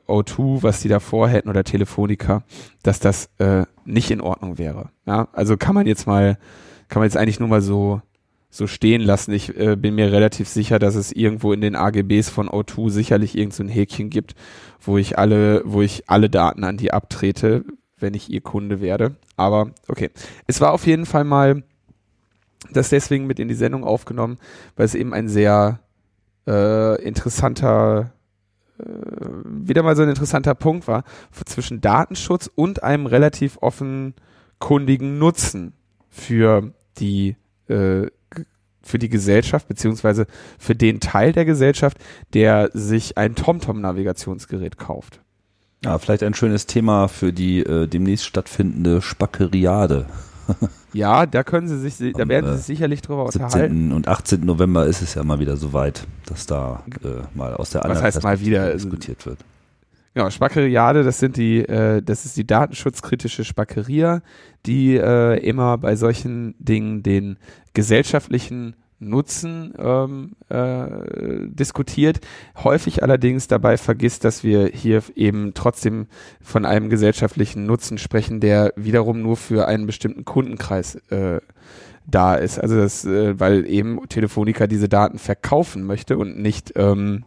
O2, was sie davor hätten oder Telefonica, dass das äh, nicht in Ordnung wäre. Ja, also kann man jetzt mal, kann man jetzt eigentlich nur mal so so stehen lassen. Ich äh, bin mir relativ sicher, dass es irgendwo in den AGBs von O2 sicherlich irgend so Häkchen gibt, wo ich alle, wo ich alle Daten an die abtrete, wenn ich ihr Kunde werde. Aber okay. Es war auf jeden Fall mal das deswegen mit in die Sendung aufgenommen, weil es eben ein sehr äh, interessanter äh, wieder mal so ein interessanter Punkt war zwischen Datenschutz und einem relativ offenkundigen Nutzen für die äh, für die Gesellschaft beziehungsweise für den Teil der Gesellschaft, der sich ein TomTom-Navigationsgerät kauft. Ja, vielleicht ein schönes Thema für die äh, demnächst stattfindende Spackeriade. ja, da können Sie sich, da werden Sie sich sicherlich drüber 17. unterhalten. und 18. November ist es ja mal wieder soweit, dass da äh, mal aus der anderen Was heißt mal wieder diskutiert wird. Genau, Spackeriade, das sind die, äh, das ist die datenschutzkritische Spackeria, die äh, immer bei solchen Dingen den gesellschaftlichen Nutzen ähm, äh, diskutiert, häufig allerdings dabei vergisst, dass wir hier eben trotzdem von einem gesellschaftlichen Nutzen sprechen, der wiederum nur für einen bestimmten Kundenkreis äh, da ist. Also das, äh, weil eben Telefonica diese Daten verkaufen möchte und nicht ähm,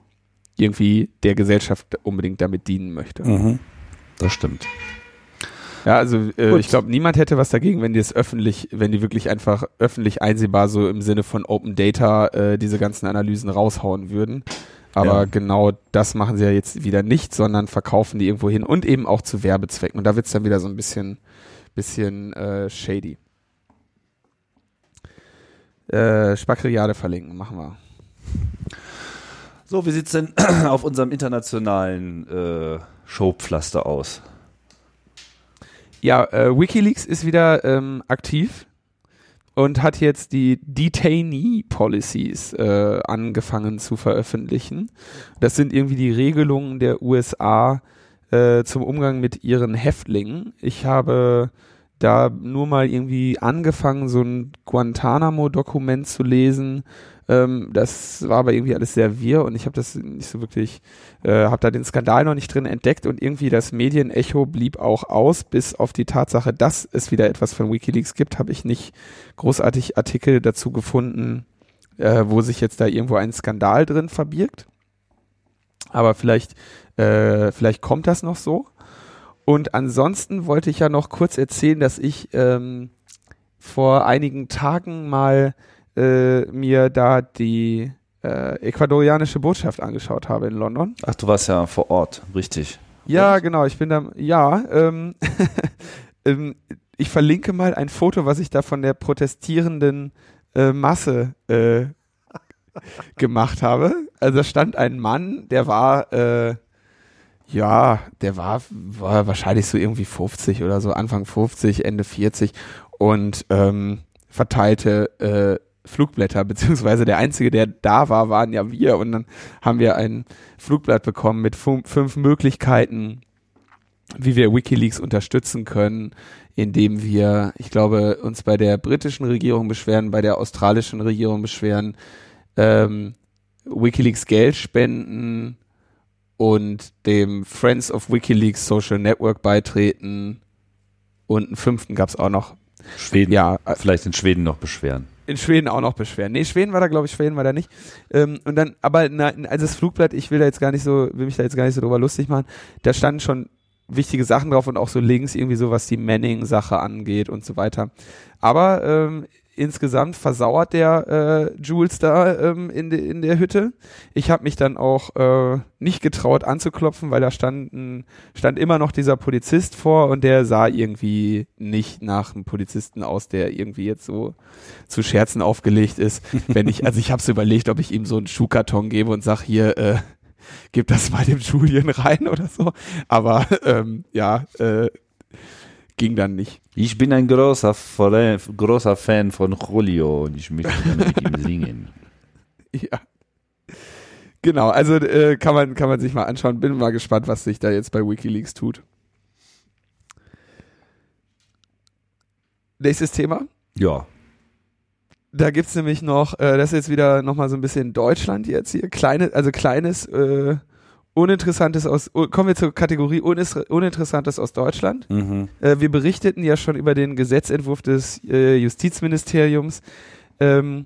irgendwie der Gesellschaft unbedingt damit dienen möchte. Mhm. Das stimmt. Ja, also äh, ich glaube, niemand hätte was dagegen, wenn die es öffentlich, wenn die wirklich einfach öffentlich einsehbar so im Sinne von Open Data äh, diese ganzen Analysen raushauen würden. Aber ja. genau das machen sie ja jetzt wieder nicht, sondern verkaufen die irgendwo hin und eben auch zu Werbezwecken. Und da wird's dann wieder so ein bisschen, bisschen äh, shady. Äh, Spackriade verlinken, machen wir. So, wie sieht's denn auf unserem internationalen äh, Showpflaster aus? Ja, äh, WikiLeaks ist wieder ähm, aktiv und hat jetzt die Detainee Policies äh, angefangen zu veröffentlichen. Das sind irgendwie die Regelungen der USA äh, zum Umgang mit ihren Häftlingen. Ich habe da nur mal irgendwie angefangen, so ein Guantanamo-Dokument zu lesen, ähm, das war aber irgendwie alles sehr wirr und ich habe das nicht so wirklich, äh, habe da den Skandal noch nicht drin entdeckt und irgendwie das Medienecho blieb auch aus, bis auf die Tatsache, dass es wieder etwas von Wikileaks gibt, habe ich nicht großartig Artikel dazu gefunden, äh, wo sich jetzt da irgendwo ein Skandal drin verbirgt. Aber vielleicht, äh, vielleicht kommt das noch so. Und ansonsten wollte ich ja noch kurz erzählen, dass ich ähm, vor einigen Tagen mal äh, mir da die äh, ecuadorianische Botschaft angeschaut habe in London. Ach, du warst ja vor Ort, richtig. Ja, genau, ich bin da, ja, ähm, ähm, ich verlinke mal ein Foto, was ich da von der protestierenden äh, Masse äh, gemacht habe. Also da stand ein Mann, der war, äh, ja, der war, war wahrscheinlich so irgendwie 50 oder so, Anfang 50, Ende 40 und ähm, verteilte äh, Flugblätter, beziehungsweise der einzige, der da war, waren ja wir. Und dann haben wir ein Flugblatt bekommen mit fünf Möglichkeiten, wie wir WikiLeaks unterstützen können, indem wir, ich glaube, uns bei der britischen Regierung beschweren, bei der australischen Regierung beschweren, ähm, WikiLeaks Geld spenden und dem Friends of WikiLeaks Social Network beitreten. Und einen fünften gab es auch noch. Schweden, ja, vielleicht in Schweden noch beschweren in Schweden auch noch beschweren. Nee, Schweden war da, glaube ich, Schweden war da nicht. Ähm, und dann, aber na, also das Flugblatt, ich will da jetzt gar nicht so, will mich da jetzt gar nicht so drüber lustig machen. Da standen schon wichtige Sachen drauf und auch so Links irgendwie so, was die Manning-Sache angeht und so weiter. Aber ähm, insgesamt versauert der äh, Jules da ähm, in, de, in der Hütte. Ich habe mich dann auch äh, nicht getraut anzuklopfen, weil da stand, ein, stand immer noch dieser Polizist vor und der sah irgendwie nicht nach einem Polizisten aus, der irgendwie jetzt so zu Scherzen aufgelegt ist. Wenn ich, also ich habe es überlegt, ob ich ihm so einen Schuhkarton gebe und sag hier, äh, gib das mal dem Julian rein oder so. Aber ähm, ja, äh, ging dann nicht. Ich bin ein großer, großer Fan von Julio und ich möchte mit ihm singen. Ja. Genau, also äh, kann, man, kann man sich mal anschauen. Bin mal gespannt, was sich da jetzt bei Wikileaks tut. Nächstes Thema? Ja. Da gibt es nämlich noch, äh, das ist jetzt wieder nochmal so ein bisschen Deutschland jetzt hier. Kleine, also kleines äh, Uninteressantes aus, kommen wir zur Kategorie Uninteressantes aus Deutschland. Mhm. Äh, wir berichteten ja schon über den Gesetzentwurf des äh, Justizministeriums, ähm,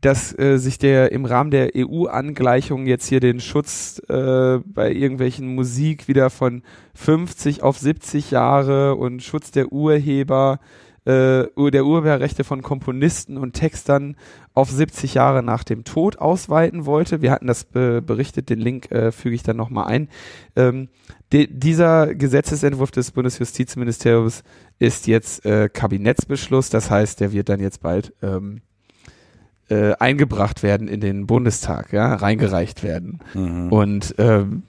dass äh, sich der im Rahmen der EU-Angleichung jetzt hier den Schutz äh, bei irgendwelchen Musik wieder von 50 auf 70 Jahre und Schutz der Urheber äh, der Urheberrechte von Komponisten und Textern auf 70 Jahre nach dem Tod ausweiten wollte. Wir hatten das be berichtet, den Link äh, füge ich dann nochmal ein. Ähm, dieser Gesetzesentwurf des Bundesjustizministeriums ist jetzt äh, Kabinettsbeschluss, das heißt, der wird dann jetzt bald ähm, äh, eingebracht werden in den Bundestag, ja, reingereicht werden. Mhm. Und ähm,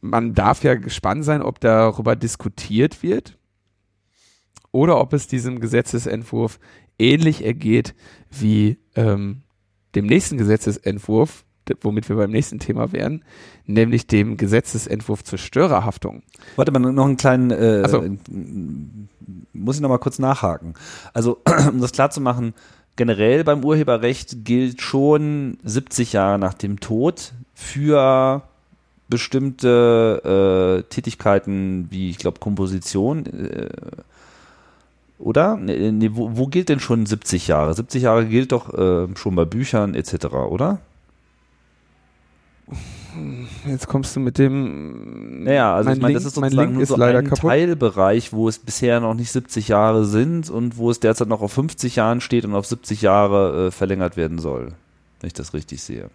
man darf ja gespannt sein, ob darüber diskutiert wird oder ob es diesem Gesetzesentwurf ähnlich ergeht wie ähm, dem nächsten Gesetzesentwurf, womit wir beim nächsten Thema wären, nämlich dem Gesetzesentwurf zur Störerhaftung. Warte mal, noch einen kleinen, äh, also, muss ich noch mal kurz nachhaken. Also, um das klar zu machen, generell beim Urheberrecht gilt schon 70 Jahre nach dem Tod für bestimmte äh, Tätigkeiten wie, ich glaube, Komposition, äh, oder? Nee, wo, wo, gilt denn schon 70 Jahre? 70 Jahre gilt doch äh, schon bei Büchern etc., oder? Jetzt kommst du mit dem. Naja, also ich meine, das ist sozusagen nur so ein kaputt. Teilbereich, wo es bisher noch nicht 70 Jahre sind und wo es derzeit noch auf 50 Jahren steht und auf 70 Jahre äh, verlängert werden soll. Wenn ich das richtig sehe.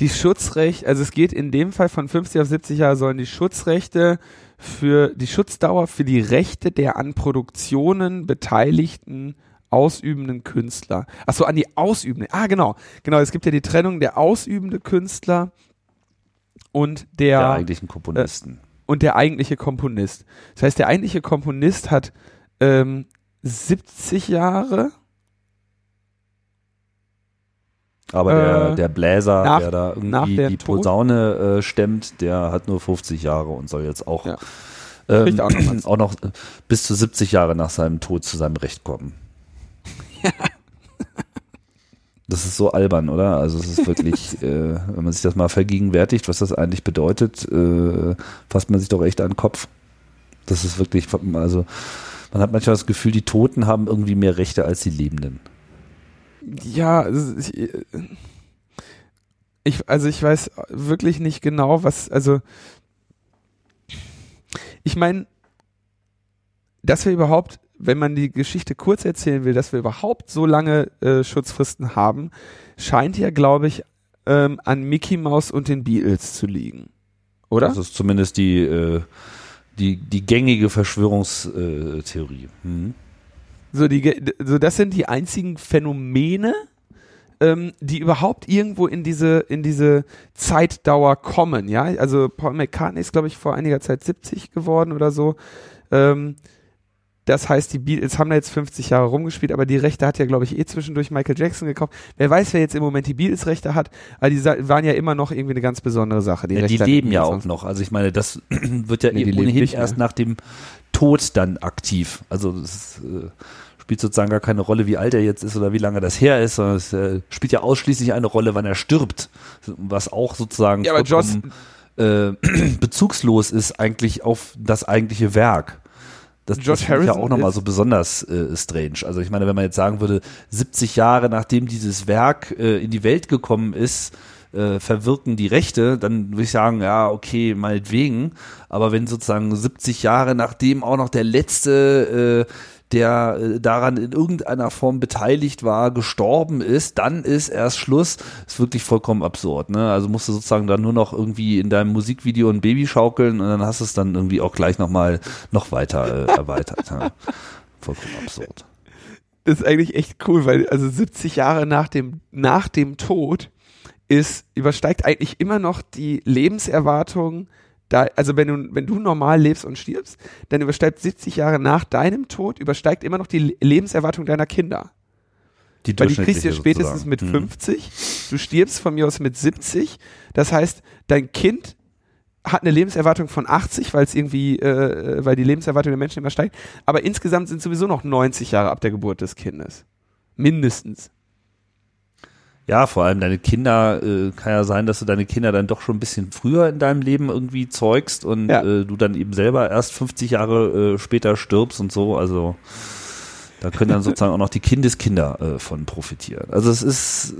Die Schutzrechte, also es geht in dem Fall von 50 auf 70 Jahre sollen die Schutzrechte für die Schutzdauer für die Rechte der an Produktionen beteiligten ausübenden Künstler. Achso, an die ausübenden. Ah, genau. Genau, es gibt ja die Trennung der ausübende Künstler und der, der eigentlichen Komponisten. Äh, und der eigentliche Komponist. Das heißt, der eigentliche Komponist hat ähm, 70 Jahre aber der, äh, der Bläser, nach, der da irgendwie die Posaune äh, stemmt, der hat nur 50 Jahre und soll jetzt auch, ja. ähm, auch, noch, auch, noch, bis zu 70 Jahre nach seinem Tod zu seinem Recht kommen. Ja. Das ist so albern, oder? Also es ist wirklich, äh, wenn man sich das mal vergegenwärtigt, was das eigentlich bedeutet, äh, fasst man sich doch echt an den Kopf. Das ist wirklich, also man hat manchmal das Gefühl, die Toten haben irgendwie mehr Rechte als die Lebenden ja, ich, also ich weiß wirklich nicht genau, was, also ich meine, dass wir überhaupt, wenn man die Geschichte kurz erzählen will, dass wir überhaupt so lange äh, Schutzfristen haben, scheint ja, glaube ich, ähm, an Mickey Mouse und den Beatles zu liegen. Oder? Das ist zumindest die, äh, die, die gängige Verschwörungstheorie. Mhm. So, die, so, das sind die einzigen Phänomene, ähm, die überhaupt irgendwo in diese, in diese Zeitdauer kommen, ja. Also Paul McCartney ist, glaube ich, vor einiger Zeit 70 geworden oder so. Ähm, das heißt, die Beatles haben da jetzt 50 Jahre rumgespielt, aber die Rechte hat ja, glaube ich, eh zwischendurch Michael Jackson gekauft. Wer weiß, wer jetzt im Moment die Beatles-Rechte hat, aber die waren ja immer noch irgendwie eine ganz besondere Sache. Die, ja, die leben ja auch noch. Also ich meine, das wird ja nee, ohnehin erst nach dem Tod dann aktiv. Also das äh, spielt sozusagen gar keine Rolle, wie alt er jetzt ist oder wie lange das her ist, sondern es äh, spielt ja ausschließlich eine Rolle, wann er stirbt. Was auch sozusagen ja, Joss, äh, bezugslos ist eigentlich auf das eigentliche Werk. Das, George das ist ja auch nochmal so besonders äh, strange. Also ich meine, wenn man jetzt sagen würde, 70 Jahre nachdem dieses Werk äh, in die Welt gekommen ist, äh, verwirken die Rechte, dann würde ich sagen, ja, okay, meinetwegen. Aber wenn sozusagen 70 Jahre nachdem auch noch der letzte äh, der äh, daran in irgendeiner Form beteiligt war, gestorben ist, dann ist erst Schluss. Ist wirklich vollkommen absurd. Ne? Also musst du sozusagen dann nur noch irgendwie in deinem Musikvideo ein Baby schaukeln und dann hast du es dann irgendwie auch gleich nochmal noch weiter äh, erweitert. ja. Vollkommen absurd. Das ist eigentlich echt cool, weil also 70 Jahre nach dem, nach dem Tod ist, übersteigt eigentlich immer noch die Lebenserwartung da, also wenn du, wenn du normal lebst und stirbst, dann übersteigt 70 Jahre nach deinem Tod, übersteigt immer noch die Lebenserwartung deiner Kinder. Die Weil die kriegst du ja spätestens mit mhm. 50, du stirbst von mir aus mit 70. Das heißt, dein Kind hat eine Lebenserwartung von 80, weil es irgendwie, äh, weil die Lebenserwartung der Menschen immer steigt. Aber insgesamt sind sowieso noch 90 Jahre ab der Geburt des Kindes. Mindestens. Ja, vor allem deine Kinder, äh, kann ja sein, dass du deine Kinder dann doch schon ein bisschen früher in deinem Leben irgendwie zeugst und ja. äh, du dann eben selber erst 50 Jahre äh, später stirbst und so. Also da können dann sozusagen auch noch die Kindeskinder äh, von profitieren. Also es ist,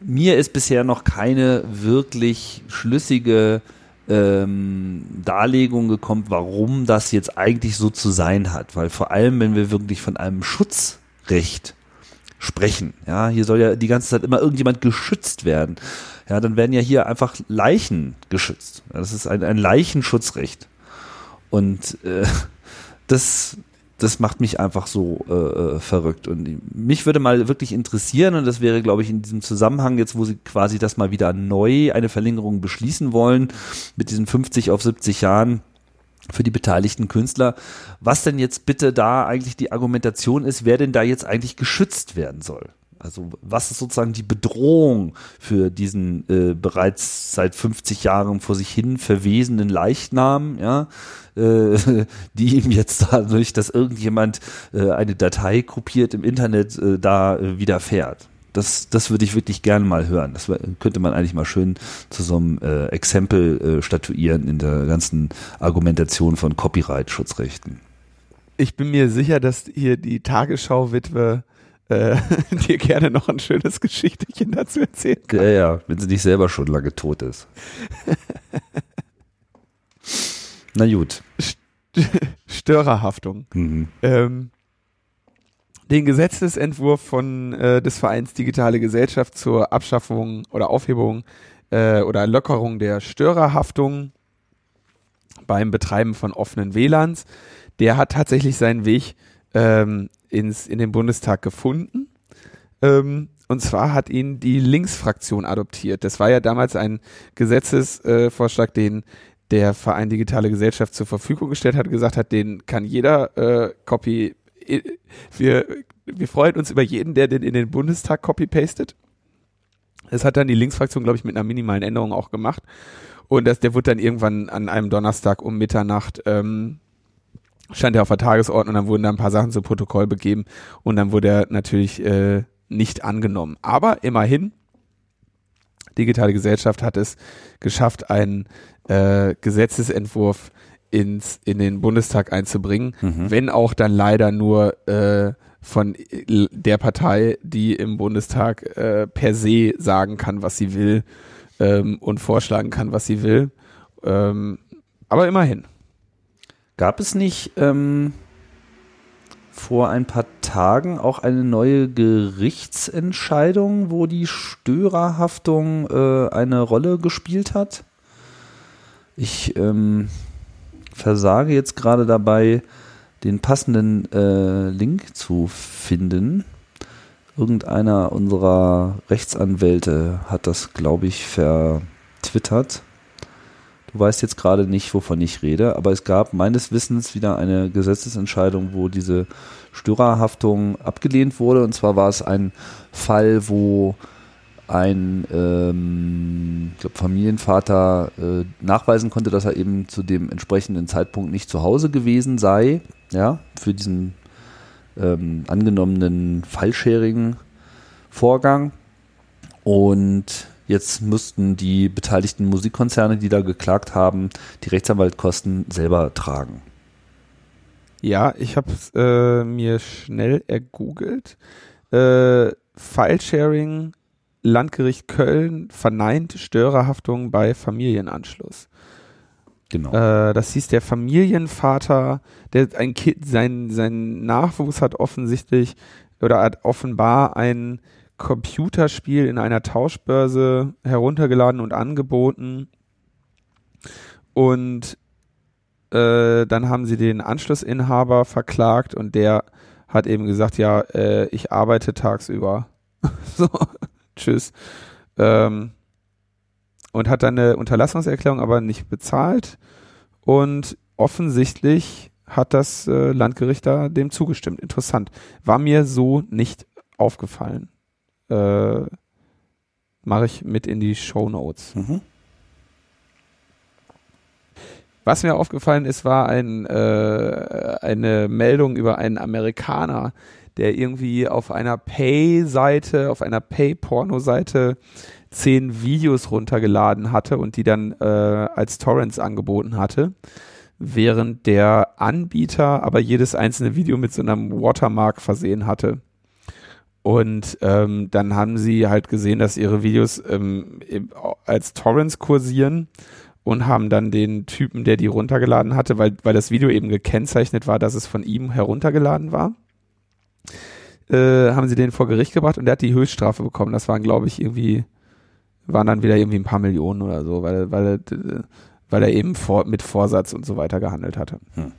mir ist bisher noch keine wirklich schlüssige ähm, Darlegung gekommen, warum das jetzt eigentlich so zu sein hat. Weil vor allem, wenn wir wirklich von einem Schutzrecht sprechen. Ja, hier soll ja die ganze Zeit immer irgendjemand geschützt werden. Ja, dann werden ja hier einfach Leichen geschützt. Das ist ein, ein Leichenschutzrecht. Und äh, das, das macht mich einfach so äh, äh, verrückt. Und mich würde mal wirklich interessieren, und das wäre, glaube ich, in diesem Zusammenhang, jetzt wo sie quasi das mal wieder neu, eine Verlängerung beschließen wollen, mit diesen 50 auf 70 Jahren, für die beteiligten Künstler, was denn jetzt bitte da eigentlich die Argumentation ist, wer denn da jetzt eigentlich geschützt werden soll. Also was ist sozusagen die Bedrohung für diesen äh, bereits seit 50 Jahren vor sich hin verwesenden Leichnam, ja, äh, die ihm jetzt dadurch, dass irgendjemand äh, eine Datei kopiert im Internet, äh, da äh, widerfährt. Das, das würde ich wirklich gerne mal hören. Das könnte man eigentlich mal schön zu so einem äh, Exempel äh, statuieren in der ganzen Argumentation von Copyright-Schutzrechten. Ich bin mir sicher, dass hier die Tagesschau-Witwe äh, dir gerne noch ein schönes Geschichtchen dazu erzählt. Ja, ja, wenn sie nicht selber schon lange tot ist. Na gut. Störerhaftung. Mhm. Ähm, den Gesetzesentwurf von äh, des Vereins Digitale Gesellschaft zur Abschaffung oder Aufhebung äh, oder Lockerung der Störerhaftung beim Betreiben von offenen WLANs. Der hat tatsächlich seinen Weg ähm, ins, in den Bundestag gefunden. Ähm, und zwar hat ihn die Linksfraktion adoptiert. Das war ja damals ein Gesetzesvorschlag, den der Verein Digitale Gesellschaft zur Verfügung gestellt hat, gesagt hat, den kann jeder äh, Copy wir, wir freuen uns über jeden, der den in den Bundestag copy-pastet. Das hat dann die Linksfraktion, glaube ich, mit einer minimalen Änderung auch gemacht. Und das, der wurde dann irgendwann an einem Donnerstag um Mitternacht ähm, stand er auf der Tagesordnung und dann wurden da ein paar Sachen zu Protokoll begeben und dann wurde er natürlich äh, nicht angenommen. Aber immerhin, Digitale Gesellschaft hat es geschafft, einen äh, Gesetzesentwurf ins, in den Bundestag einzubringen, mhm. wenn auch dann leider nur äh, von äh, der Partei, die im Bundestag äh, per se sagen kann, was sie will ähm, und vorschlagen kann, was sie will. Ähm, aber immerhin. Gab es nicht ähm, vor ein paar Tagen auch eine neue Gerichtsentscheidung, wo die Störerhaftung äh, eine Rolle gespielt hat? Ich ähm, versage jetzt gerade dabei, den passenden äh, Link zu finden. Irgendeiner unserer Rechtsanwälte hat das, glaube ich, vertwittert. Du weißt jetzt gerade nicht, wovon ich rede, aber es gab meines Wissens wieder eine Gesetzesentscheidung, wo diese Störerhaftung abgelehnt wurde. Und zwar war es ein Fall, wo ein ähm, ich glaub, Familienvater äh, nachweisen konnte, dass er eben zu dem entsprechenden Zeitpunkt nicht zu Hause gewesen sei, ja, für diesen ähm, angenommenen Fallsharing-Vorgang. Und jetzt müssten die beteiligten Musikkonzerne, die da geklagt haben, die Rechtsanwaltkosten selber tragen. Ja, ich habe äh, mir schnell ergoogelt. Äh, Filesharing Landgericht Köln verneint Störerhaftung bei Familienanschluss. Genau. Äh, das hieß der Familienvater, der ein Kind, sein, sein Nachwuchs hat offensichtlich oder hat offenbar ein Computerspiel in einer Tauschbörse heruntergeladen und angeboten. Und äh, dann haben sie den Anschlussinhaber verklagt und der hat eben gesagt, ja, äh, ich arbeite tagsüber. so, tschüss. Ähm, und hat dann eine Unterlassungserklärung aber nicht bezahlt. Und offensichtlich hat das äh, Landgericht da dem zugestimmt. Interessant. War mir so nicht aufgefallen. Äh, Mache ich mit in die Show Notes. Mhm. Was mir aufgefallen ist, war ein, äh, eine Meldung über einen Amerikaner, der irgendwie auf einer Pay-Seite, auf einer Pay-Porno-Seite zehn Videos runtergeladen hatte und die dann äh, als Torrents angeboten hatte, während der Anbieter aber jedes einzelne Video mit so einem Watermark versehen hatte. Und ähm, dann haben sie halt gesehen, dass ihre Videos ähm, als Torrents kursieren und haben dann den Typen, der die runtergeladen hatte, weil, weil das Video eben gekennzeichnet war, dass es von ihm heruntergeladen war, äh, haben sie den vor Gericht gebracht und der hat die Höchststrafe bekommen. Das waren, glaube ich, irgendwie waren dann wieder irgendwie ein paar Millionen oder so, weil, weil, weil er eben vor, mit Vorsatz und so weiter gehandelt hatte. Hm.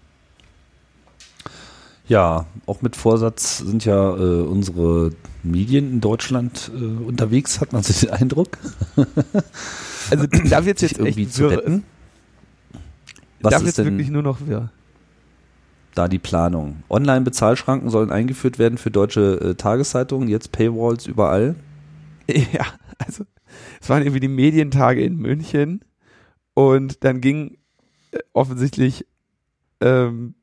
Ja, auch mit Vorsatz sind ja äh, unsere Medien in Deutschland äh, unterwegs, hat man so den Eindruck. also da wird es jetzt irgendwie zu retten. Was da wird es wirklich nur noch wirr. Da die Planung. Online-Bezahlschranken sollen eingeführt werden für deutsche äh, Tageszeitungen, jetzt Paywalls überall. Ja, also es waren irgendwie die Medientage in München und dann ging äh, offensichtlich ähm,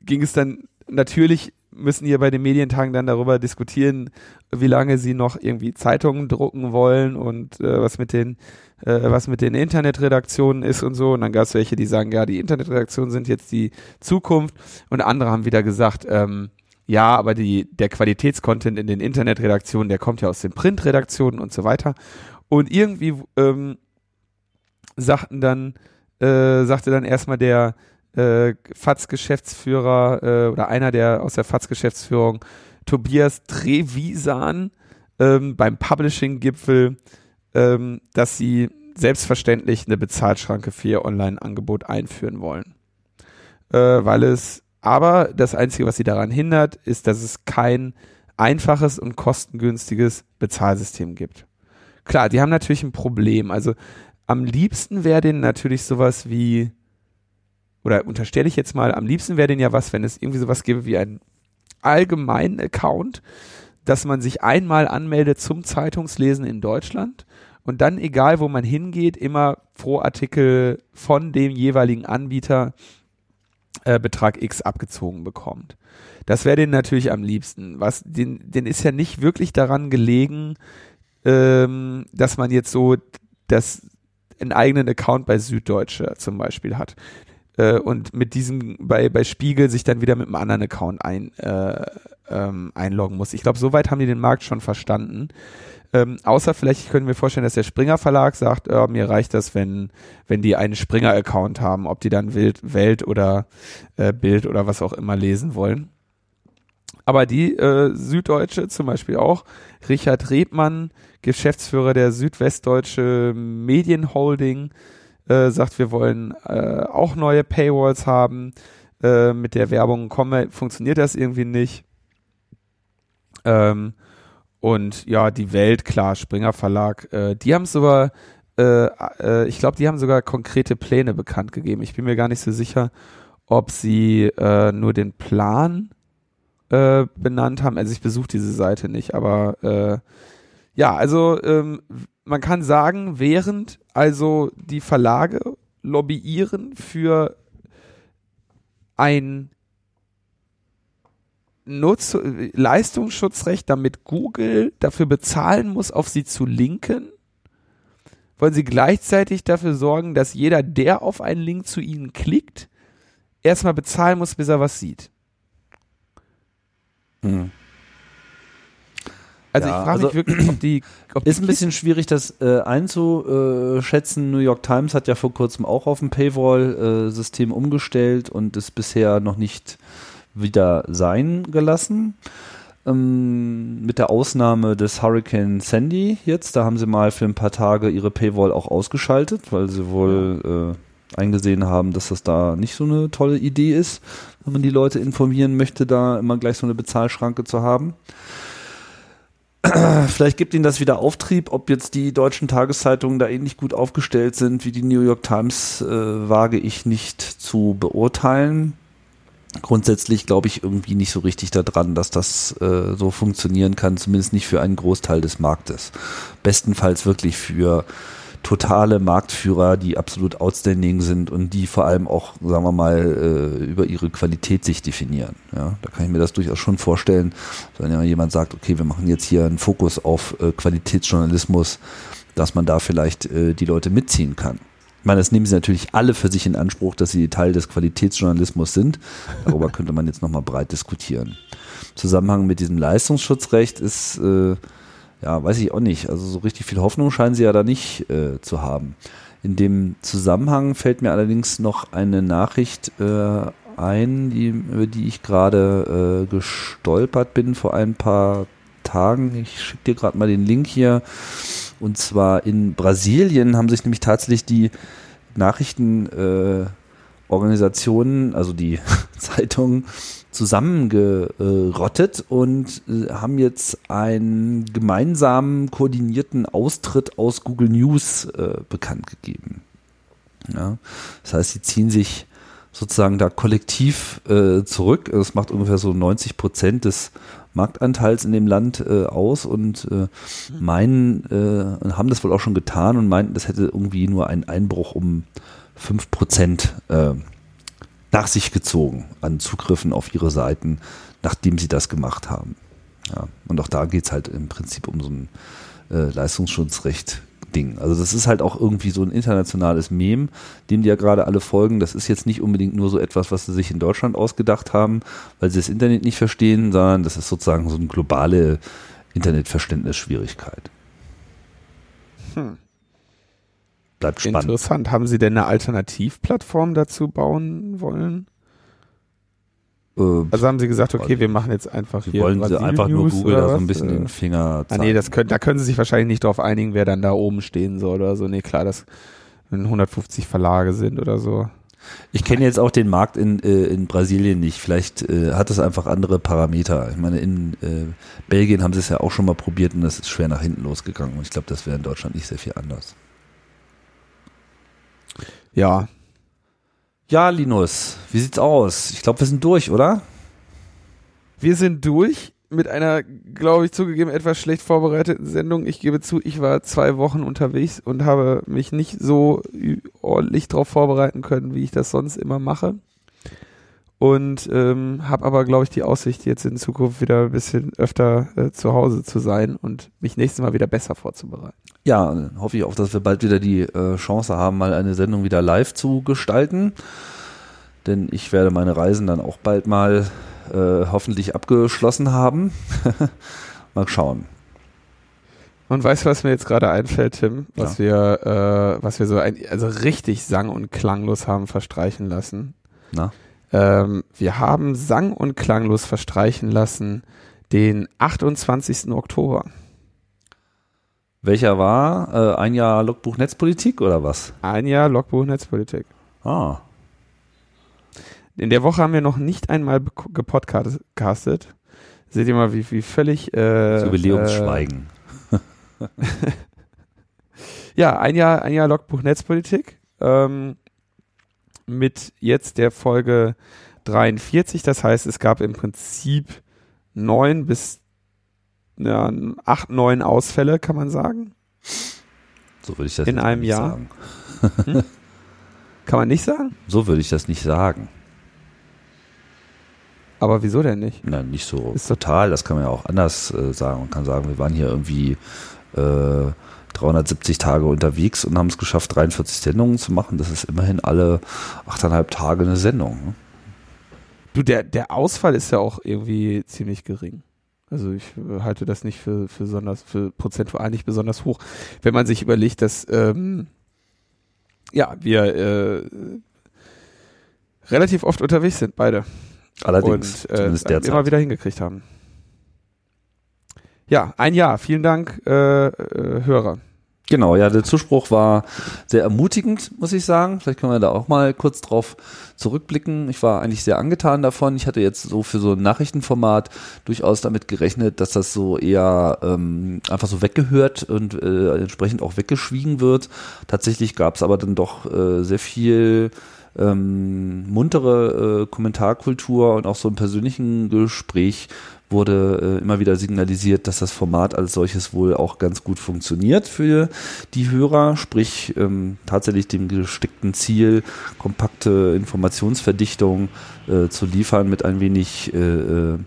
ging es dann natürlich müssen hier bei den Medientagen dann darüber diskutieren, wie lange sie noch irgendwie Zeitungen drucken wollen und äh, was mit den äh, was mit den Internetredaktionen ist und so. Und dann gab es welche, die sagen, ja, die Internetredaktionen sind jetzt die Zukunft. Und andere haben wieder gesagt, ähm, ja, aber die, der Qualitätscontent in den Internetredaktionen, der kommt ja aus den Printredaktionen und so weiter. Und irgendwie ähm, sagten dann, äh, sagte dann erstmal der äh, FATS-Geschäftsführer äh, oder einer der aus der FATS-Geschäftsführung, Tobias Trevisan, ähm, beim Publishing-Gipfel, ähm, dass sie selbstverständlich eine Bezahlschranke für ihr Online-Angebot einführen wollen. Äh, weil es aber das Einzige, was sie daran hindert, ist, dass es kein einfaches und kostengünstiges Bezahlsystem gibt. Klar, die haben natürlich ein Problem. Also am liebsten wäre denen natürlich sowas wie, oder unterstelle ich jetzt mal, am liebsten wäre denen ja was, wenn es irgendwie sowas gäbe wie einen allgemeinen Account, dass man sich einmal anmeldet zum Zeitungslesen in Deutschland und dann, egal wo man hingeht, immer pro Artikel von dem jeweiligen Anbieter äh, Betrag X abgezogen bekommt. Das wäre denen natürlich am liebsten. Was, den, den ist ja nicht wirklich daran gelegen, ähm, dass man jetzt so das, einen eigenen Account bei Süddeutsche zum Beispiel hat. äh, und mit diesem bei, bei Spiegel sich dann wieder mit einem anderen Account ein, äh, ähm, einloggen muss. Ich glaube, soweit haben die den Markt schon verstanden. Ähm, außer vielleicht können wir vorstellen, dass der Springer Verlag sagt, äh, mir reicht das, wenn, wenn die einen Springer-Account haben, ob die dann Wild, Welt oder äh, Bild oder was auch immer lesen wollen. Aber die äh, Süddeutsche zum Beispiel auch, Richard Rebmann, Geschäftsführer der Südwestdeutsche Medienholding, äh, sagt, wir wollen äh, auch neue Paywalls haben. Äh, mit der Werbung komme, funktioniert das irgendwie nicht. Ähm, und ja, die Welt, klar, Springer Verlag, äh, die haben sogar, äh, äh, ich glaube, die haben sogar konkrete Pläne bekannt gegeben. Ich bin mir gar nicht so sicher, ob sie äh, nur den Plan äh, benannt haben. Also ich besuche diese Seite nicht, aber äh, ja, also ähm, man kann sagen, während also die Verlage lobbyieren für ein Nutz Leistungsschutzrecht, damit Google dafür bezahlen muss, auf sie zu linken, wollen sie gleichzeitig dafür sorgen, dass jeder, der auf einen Link zu ihnen klickt, erstmal bezahlen muss, bis er was sieht. Hm. Also ja, ich frage also mich wirklich, ob die. Ob ist die ein bisschen schwierig, das äh, einzuschätzen. New York Times hat ja vor kurzem auch auf ein Paywall-System äh, umgestellt und ist bisher noch nicht wieder sein gelassen. Ähm, mit der Ausnahme des Hurricane Sandy jetzt. Da haben sie mal für ein paar Tage ihre Paywall auch ausgeschaltet, weil sie wohl äh, eingesehen haben, dass das da nicht so eine tolle Idee ist, wenn man die Leute informieren möchte, da immer gleich so eine Bezahlschranke zu haben. Vielleicht gibt ihnen das wieder Auftrieb, ob jetzt die deutschen Tageszeitungen da ähnlich gut aufgestellt sind wie die New York Times, äh, wage ich nicht zu beurteilen. Grundsätzlich glaube ich irgendwie nicht so richtig daran, dass das äh, so funktionieren kann, zumindest nicht für einen Großteil des Marktes. Bestenfalls wirklich für totale Marktführer, die absolut outstanding sind und die vor allem auch, sagen wir mal, äh, über ihre Qualität sich definieren. Ja, da kann ich mir das durchaus schon vorstellen, wenn ja jemand sagt, okay, wir machen jetzt hier einen Fokus auf äh, Qualitätsjournalismus, dass man da vielleicht äh, die Leute mitziehen kann. Meine, das nehmen sie natürlich alle für sich in Anspruch, dass sie Teil des Qualitätsjournalismus sind. Darüber könnte man jetzt nochmal breit diskutieren. Zusammenhang mit diesem Leistungsschutzrecht ist äh, ja, weiß ich auch nicht. Also so richtig viel Hoffnung scheinen sie ja da nicht äh, zu haben. In dem Zusammenhang fällt mir allerdings noch eine Nachricht äh, ein, die, über die ich gerade äh, gestolpert bin vor ein paar Tagen. Ich schicke dir gerade mal den Link hier. Und zwar in Brasilien haben sich nämlich tatsächlich die Nachrichtenorganisationen, äh, also die Zeitungen, zusammengerottet und äh, haben jetzt einen gemeinsamen koordinierten Austritt aus Google News äh, bekannt gegeben. Ja, das heißt, sie ziehen sich sozusagen da kollektiv äh, zurück. Es macht ungefähr so 90 Prozent des Marktanteils in dem Land äh, aus und äh, meinen, äh, haben das wohl auch schon getan und meinten, das hätte irgendwie nur einen Einbruch um 5 Prozent äh, nach sich gezogen an Zugriffen auf ihre Seiten, nachdem sie das gemacht haben. Ja, und auch da geht es halt im Prinzip um so ein äh, Leistungsschutzrecht. Ding. Also das ist halt auch irgendwie so ein internationales Mem, dem die ja gerade alle folgen. Das ist jetzt nicht unbedingt nur so etwas, was sie sich in Deutschland ausgedacht haben, weil sie das Internet nicht verstehen, sondern das ist sozusagen so eine globale Internetverständnisschwierigkeit. Hm bleibt spannend. Interessant. Haben Sie denn eine Alternativplattform dazu bauen wollen? Äh, also haben Sie gesagt, okay, wir machen jetzt einfach hier. Wollen Sie einfach News nur Google da so ein bisschen den Finger zeigen? Ah, nee, das können, da können Sie sich wahrscheinlich nicht drauf einigen, wer dann da oben stehen soll oder so. Nee, klar, dass 150 Verlage sind oder so. Ich kenne jetzt auch den Markt in, äh, in Brasilien nicht. Vielleicht äh, hat es einfach andere Parameter. Ich meine, in äh, Belgien haben sie es ja auch schon mal probiert und das ist schwer nach hinten losgegangen. Und ich glaube, das wäre in Deutschland nicht sehr viel anders. Ja. Ja, Linus, wie sieht's aus? Ich glaube, wir sind durch, oder? Wir sind durch mit einer, glaube ich, zugegeben etwas schlecht vorbereiteten Sendung. Ich gebe zu, ich war zwei Wochen unterwegs und habe mich nicht so ordentlich darauf vorbereiten können, wie ich das sonst immer mache und ähm, habe aber, glaube ich, die Aussicht, jetzt in Zukunft wieder ein bisschen öfter äh, zu Hause zu sein und mich nächstes Mal wieder besser vorzubereiten. Ja, hoffe ich auch, dass wir bald wieder die äh, Chance haben, mal eine Sendung wieder live zu gestalten. denn ich werde meine Reisen dann auch bald mal äh, hoffentlich abgeschlossen haben. mal schauen. Und weißt du, was mir jetzt gerade einfällt, Tim? Was wir, äh, was wir so ein, also richtig sang- und klanglos haben verstreichen lassen. Na? Ähm, wir haben sang- und klanglos verstreichen lassen den 28. Oktober. Welcher war? Äh, ein Jahr Logbuch Netzpolitik oder was? Ein Jahr Logbuch Netzpolitik. Ah, In der Woche haben wir noch nicht einmal gepodcastet. Seht ihr mal, wie, wie völlig. Äh, das äh, Jubiläumsschweigen. Ja, ein Jahr, ein Jahr Logbuch Netzpolitik. Ähm, mit jetzt der Folge 43. Das heißt, es gab im Prinzip neun bis ja, acht, neun Ausfälle, kann man sagen. so würde ich das in einem nicht Jahr? sagen. Kann man nicht sagen? So würde ich das nicht sagen. Aber wieso denn nicht? Nein, nicht so Ist total. Das kann man ja auch anders äh, sagen. Man kann sagen, wir waren hier irgendwie äh, 370 Tage unterwegs und haben es geschafft, 43 Sendungen zu machen. Das ist immerhin alle achteinhalb Tage eine Sendung. Ne? Du, der, der Ausfall ist ja auch irgendwie ziemlich gering. Also ich äh, halte das nicht für, für besonders, für prozentual nicht besonders hoch. Wenn man sich überlegt, dass ähm, ja, wir äh, relativ oft unterwegs sind, beide. Allerdings, und äh, zumindest derzeit. immer wieder hingekriegt haben. Ja, ein Jahr. Vielen Dank, äh, äh, Hörer. Genau, ja, der Zuspruch war sehr ermutigend, muss ich sagen. Vielleicht können wir da auch mal kurz drauf zurückblicken. Ich war eigentlich sehr angetan davon. Ich hatte jetzt so für so ein Nachrichtenformat durchaus damit gerechnet, dass das so eher ähm, einfach so weggehört und äh, entsprechend auch weggeschwiegen wird. Tatsächlich gab es aber dann doch äh, sehr viel ähm, muntere äh, Kommentarkultur und auch so im persönlichen Gespräch wurde äh, immer wieder signalisiert, dass das Format als solches wohl auch ganz gut funktioniert für die Hörer, sprich ähm, tatsächlich dem gesteckten Ziel, kompakte Informationsverdichtung äh, zu liefern mit ein wenig äh, äh,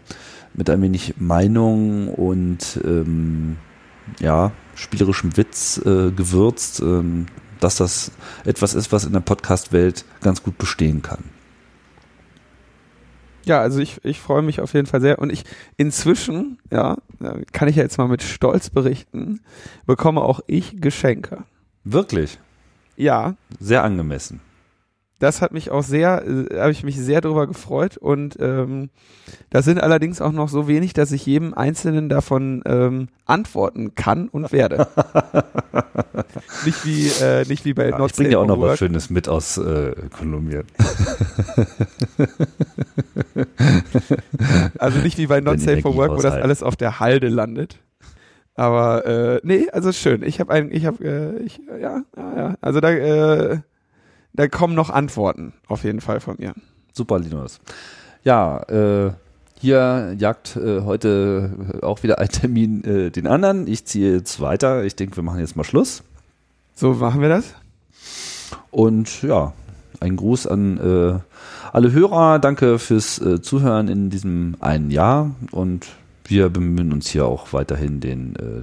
mit ein wenig Meinung und ähm, ja, spielerischem Witz äh, gewürzt, ähm, dass das etwas ist, was in der Podcast-Welt ganz gut bestehen kann. Ja, also ich, ich freue mich auf jeden Fall sehr. Und ich inzwischen, ja, äh, kann ich ja jetzt mal mit Stolz berichten, bekomme auch ich Geschenke. Wirklich, Ja, sehr angemessen. Das hat mich auch sehr, äh, habe ich mich sehr darüber gefreut. Und ähm, das sind allerdings auch noch so wenig, dass ich jedem Einzelnen davon ähm, antworten kann und werde. nicht wie äh, nicht wie bei Ja, Not ich bringe Safe auch noch was. Schönes mit aus äh, Kolumbien. Also nicht wie bei Not Safe for Work, wo das alles auf der Halde landet. Aber äh, nee, also schön. Ich habe ein, ich habe, äh, ich, äh, ja, ja, ja. Also da, äh, da kommen noch Antworten auf jeden Fall von mir. Super, Linus. Ja, äh, hier jagt äh, heute auch wieder ein Termin äh, den anderen. Ich ziehe jetzt weiter. Ich denke, wir machen jetzt mal Schluss. So machen wir das. Und ja, ein Gruß an äh, alle Hörer. Danke fürs äh, Zuhören in diesem einen Jahr. Und wir bemühen uns hier auch weiterhin, den äh,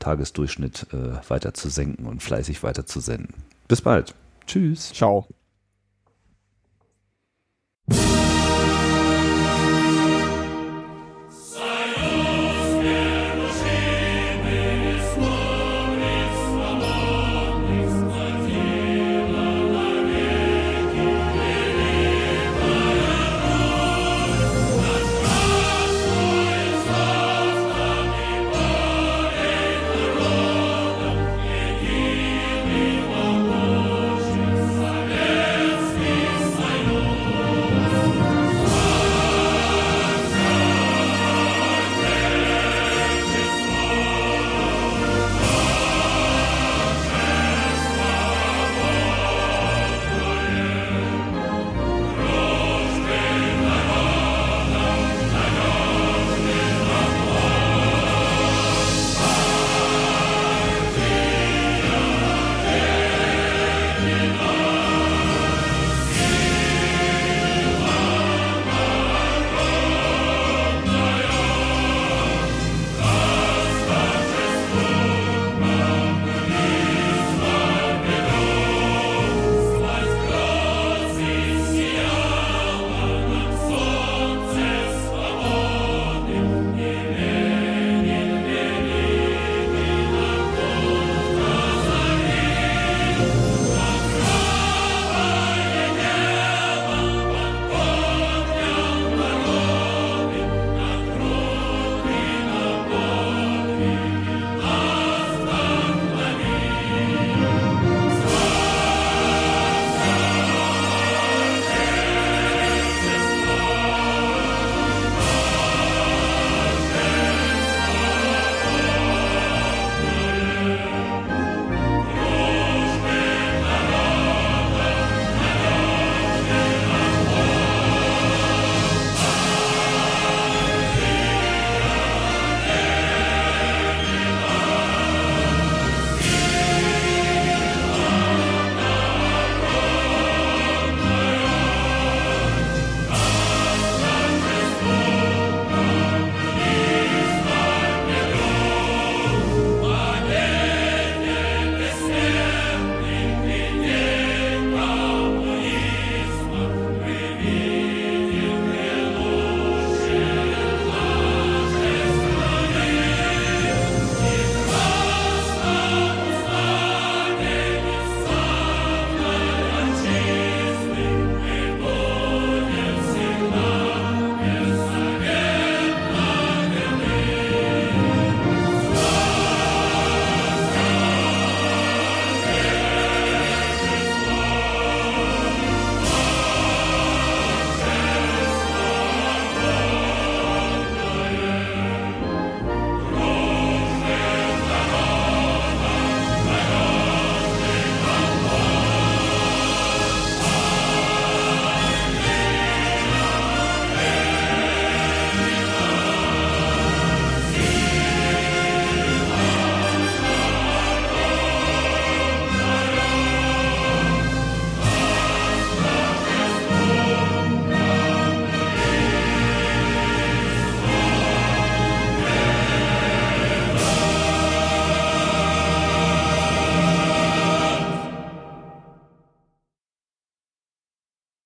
Tagesdurchschnitt äh, weiter zu senken und fleißig weiter zu senden. Bis bald. Tschüss. Ciao.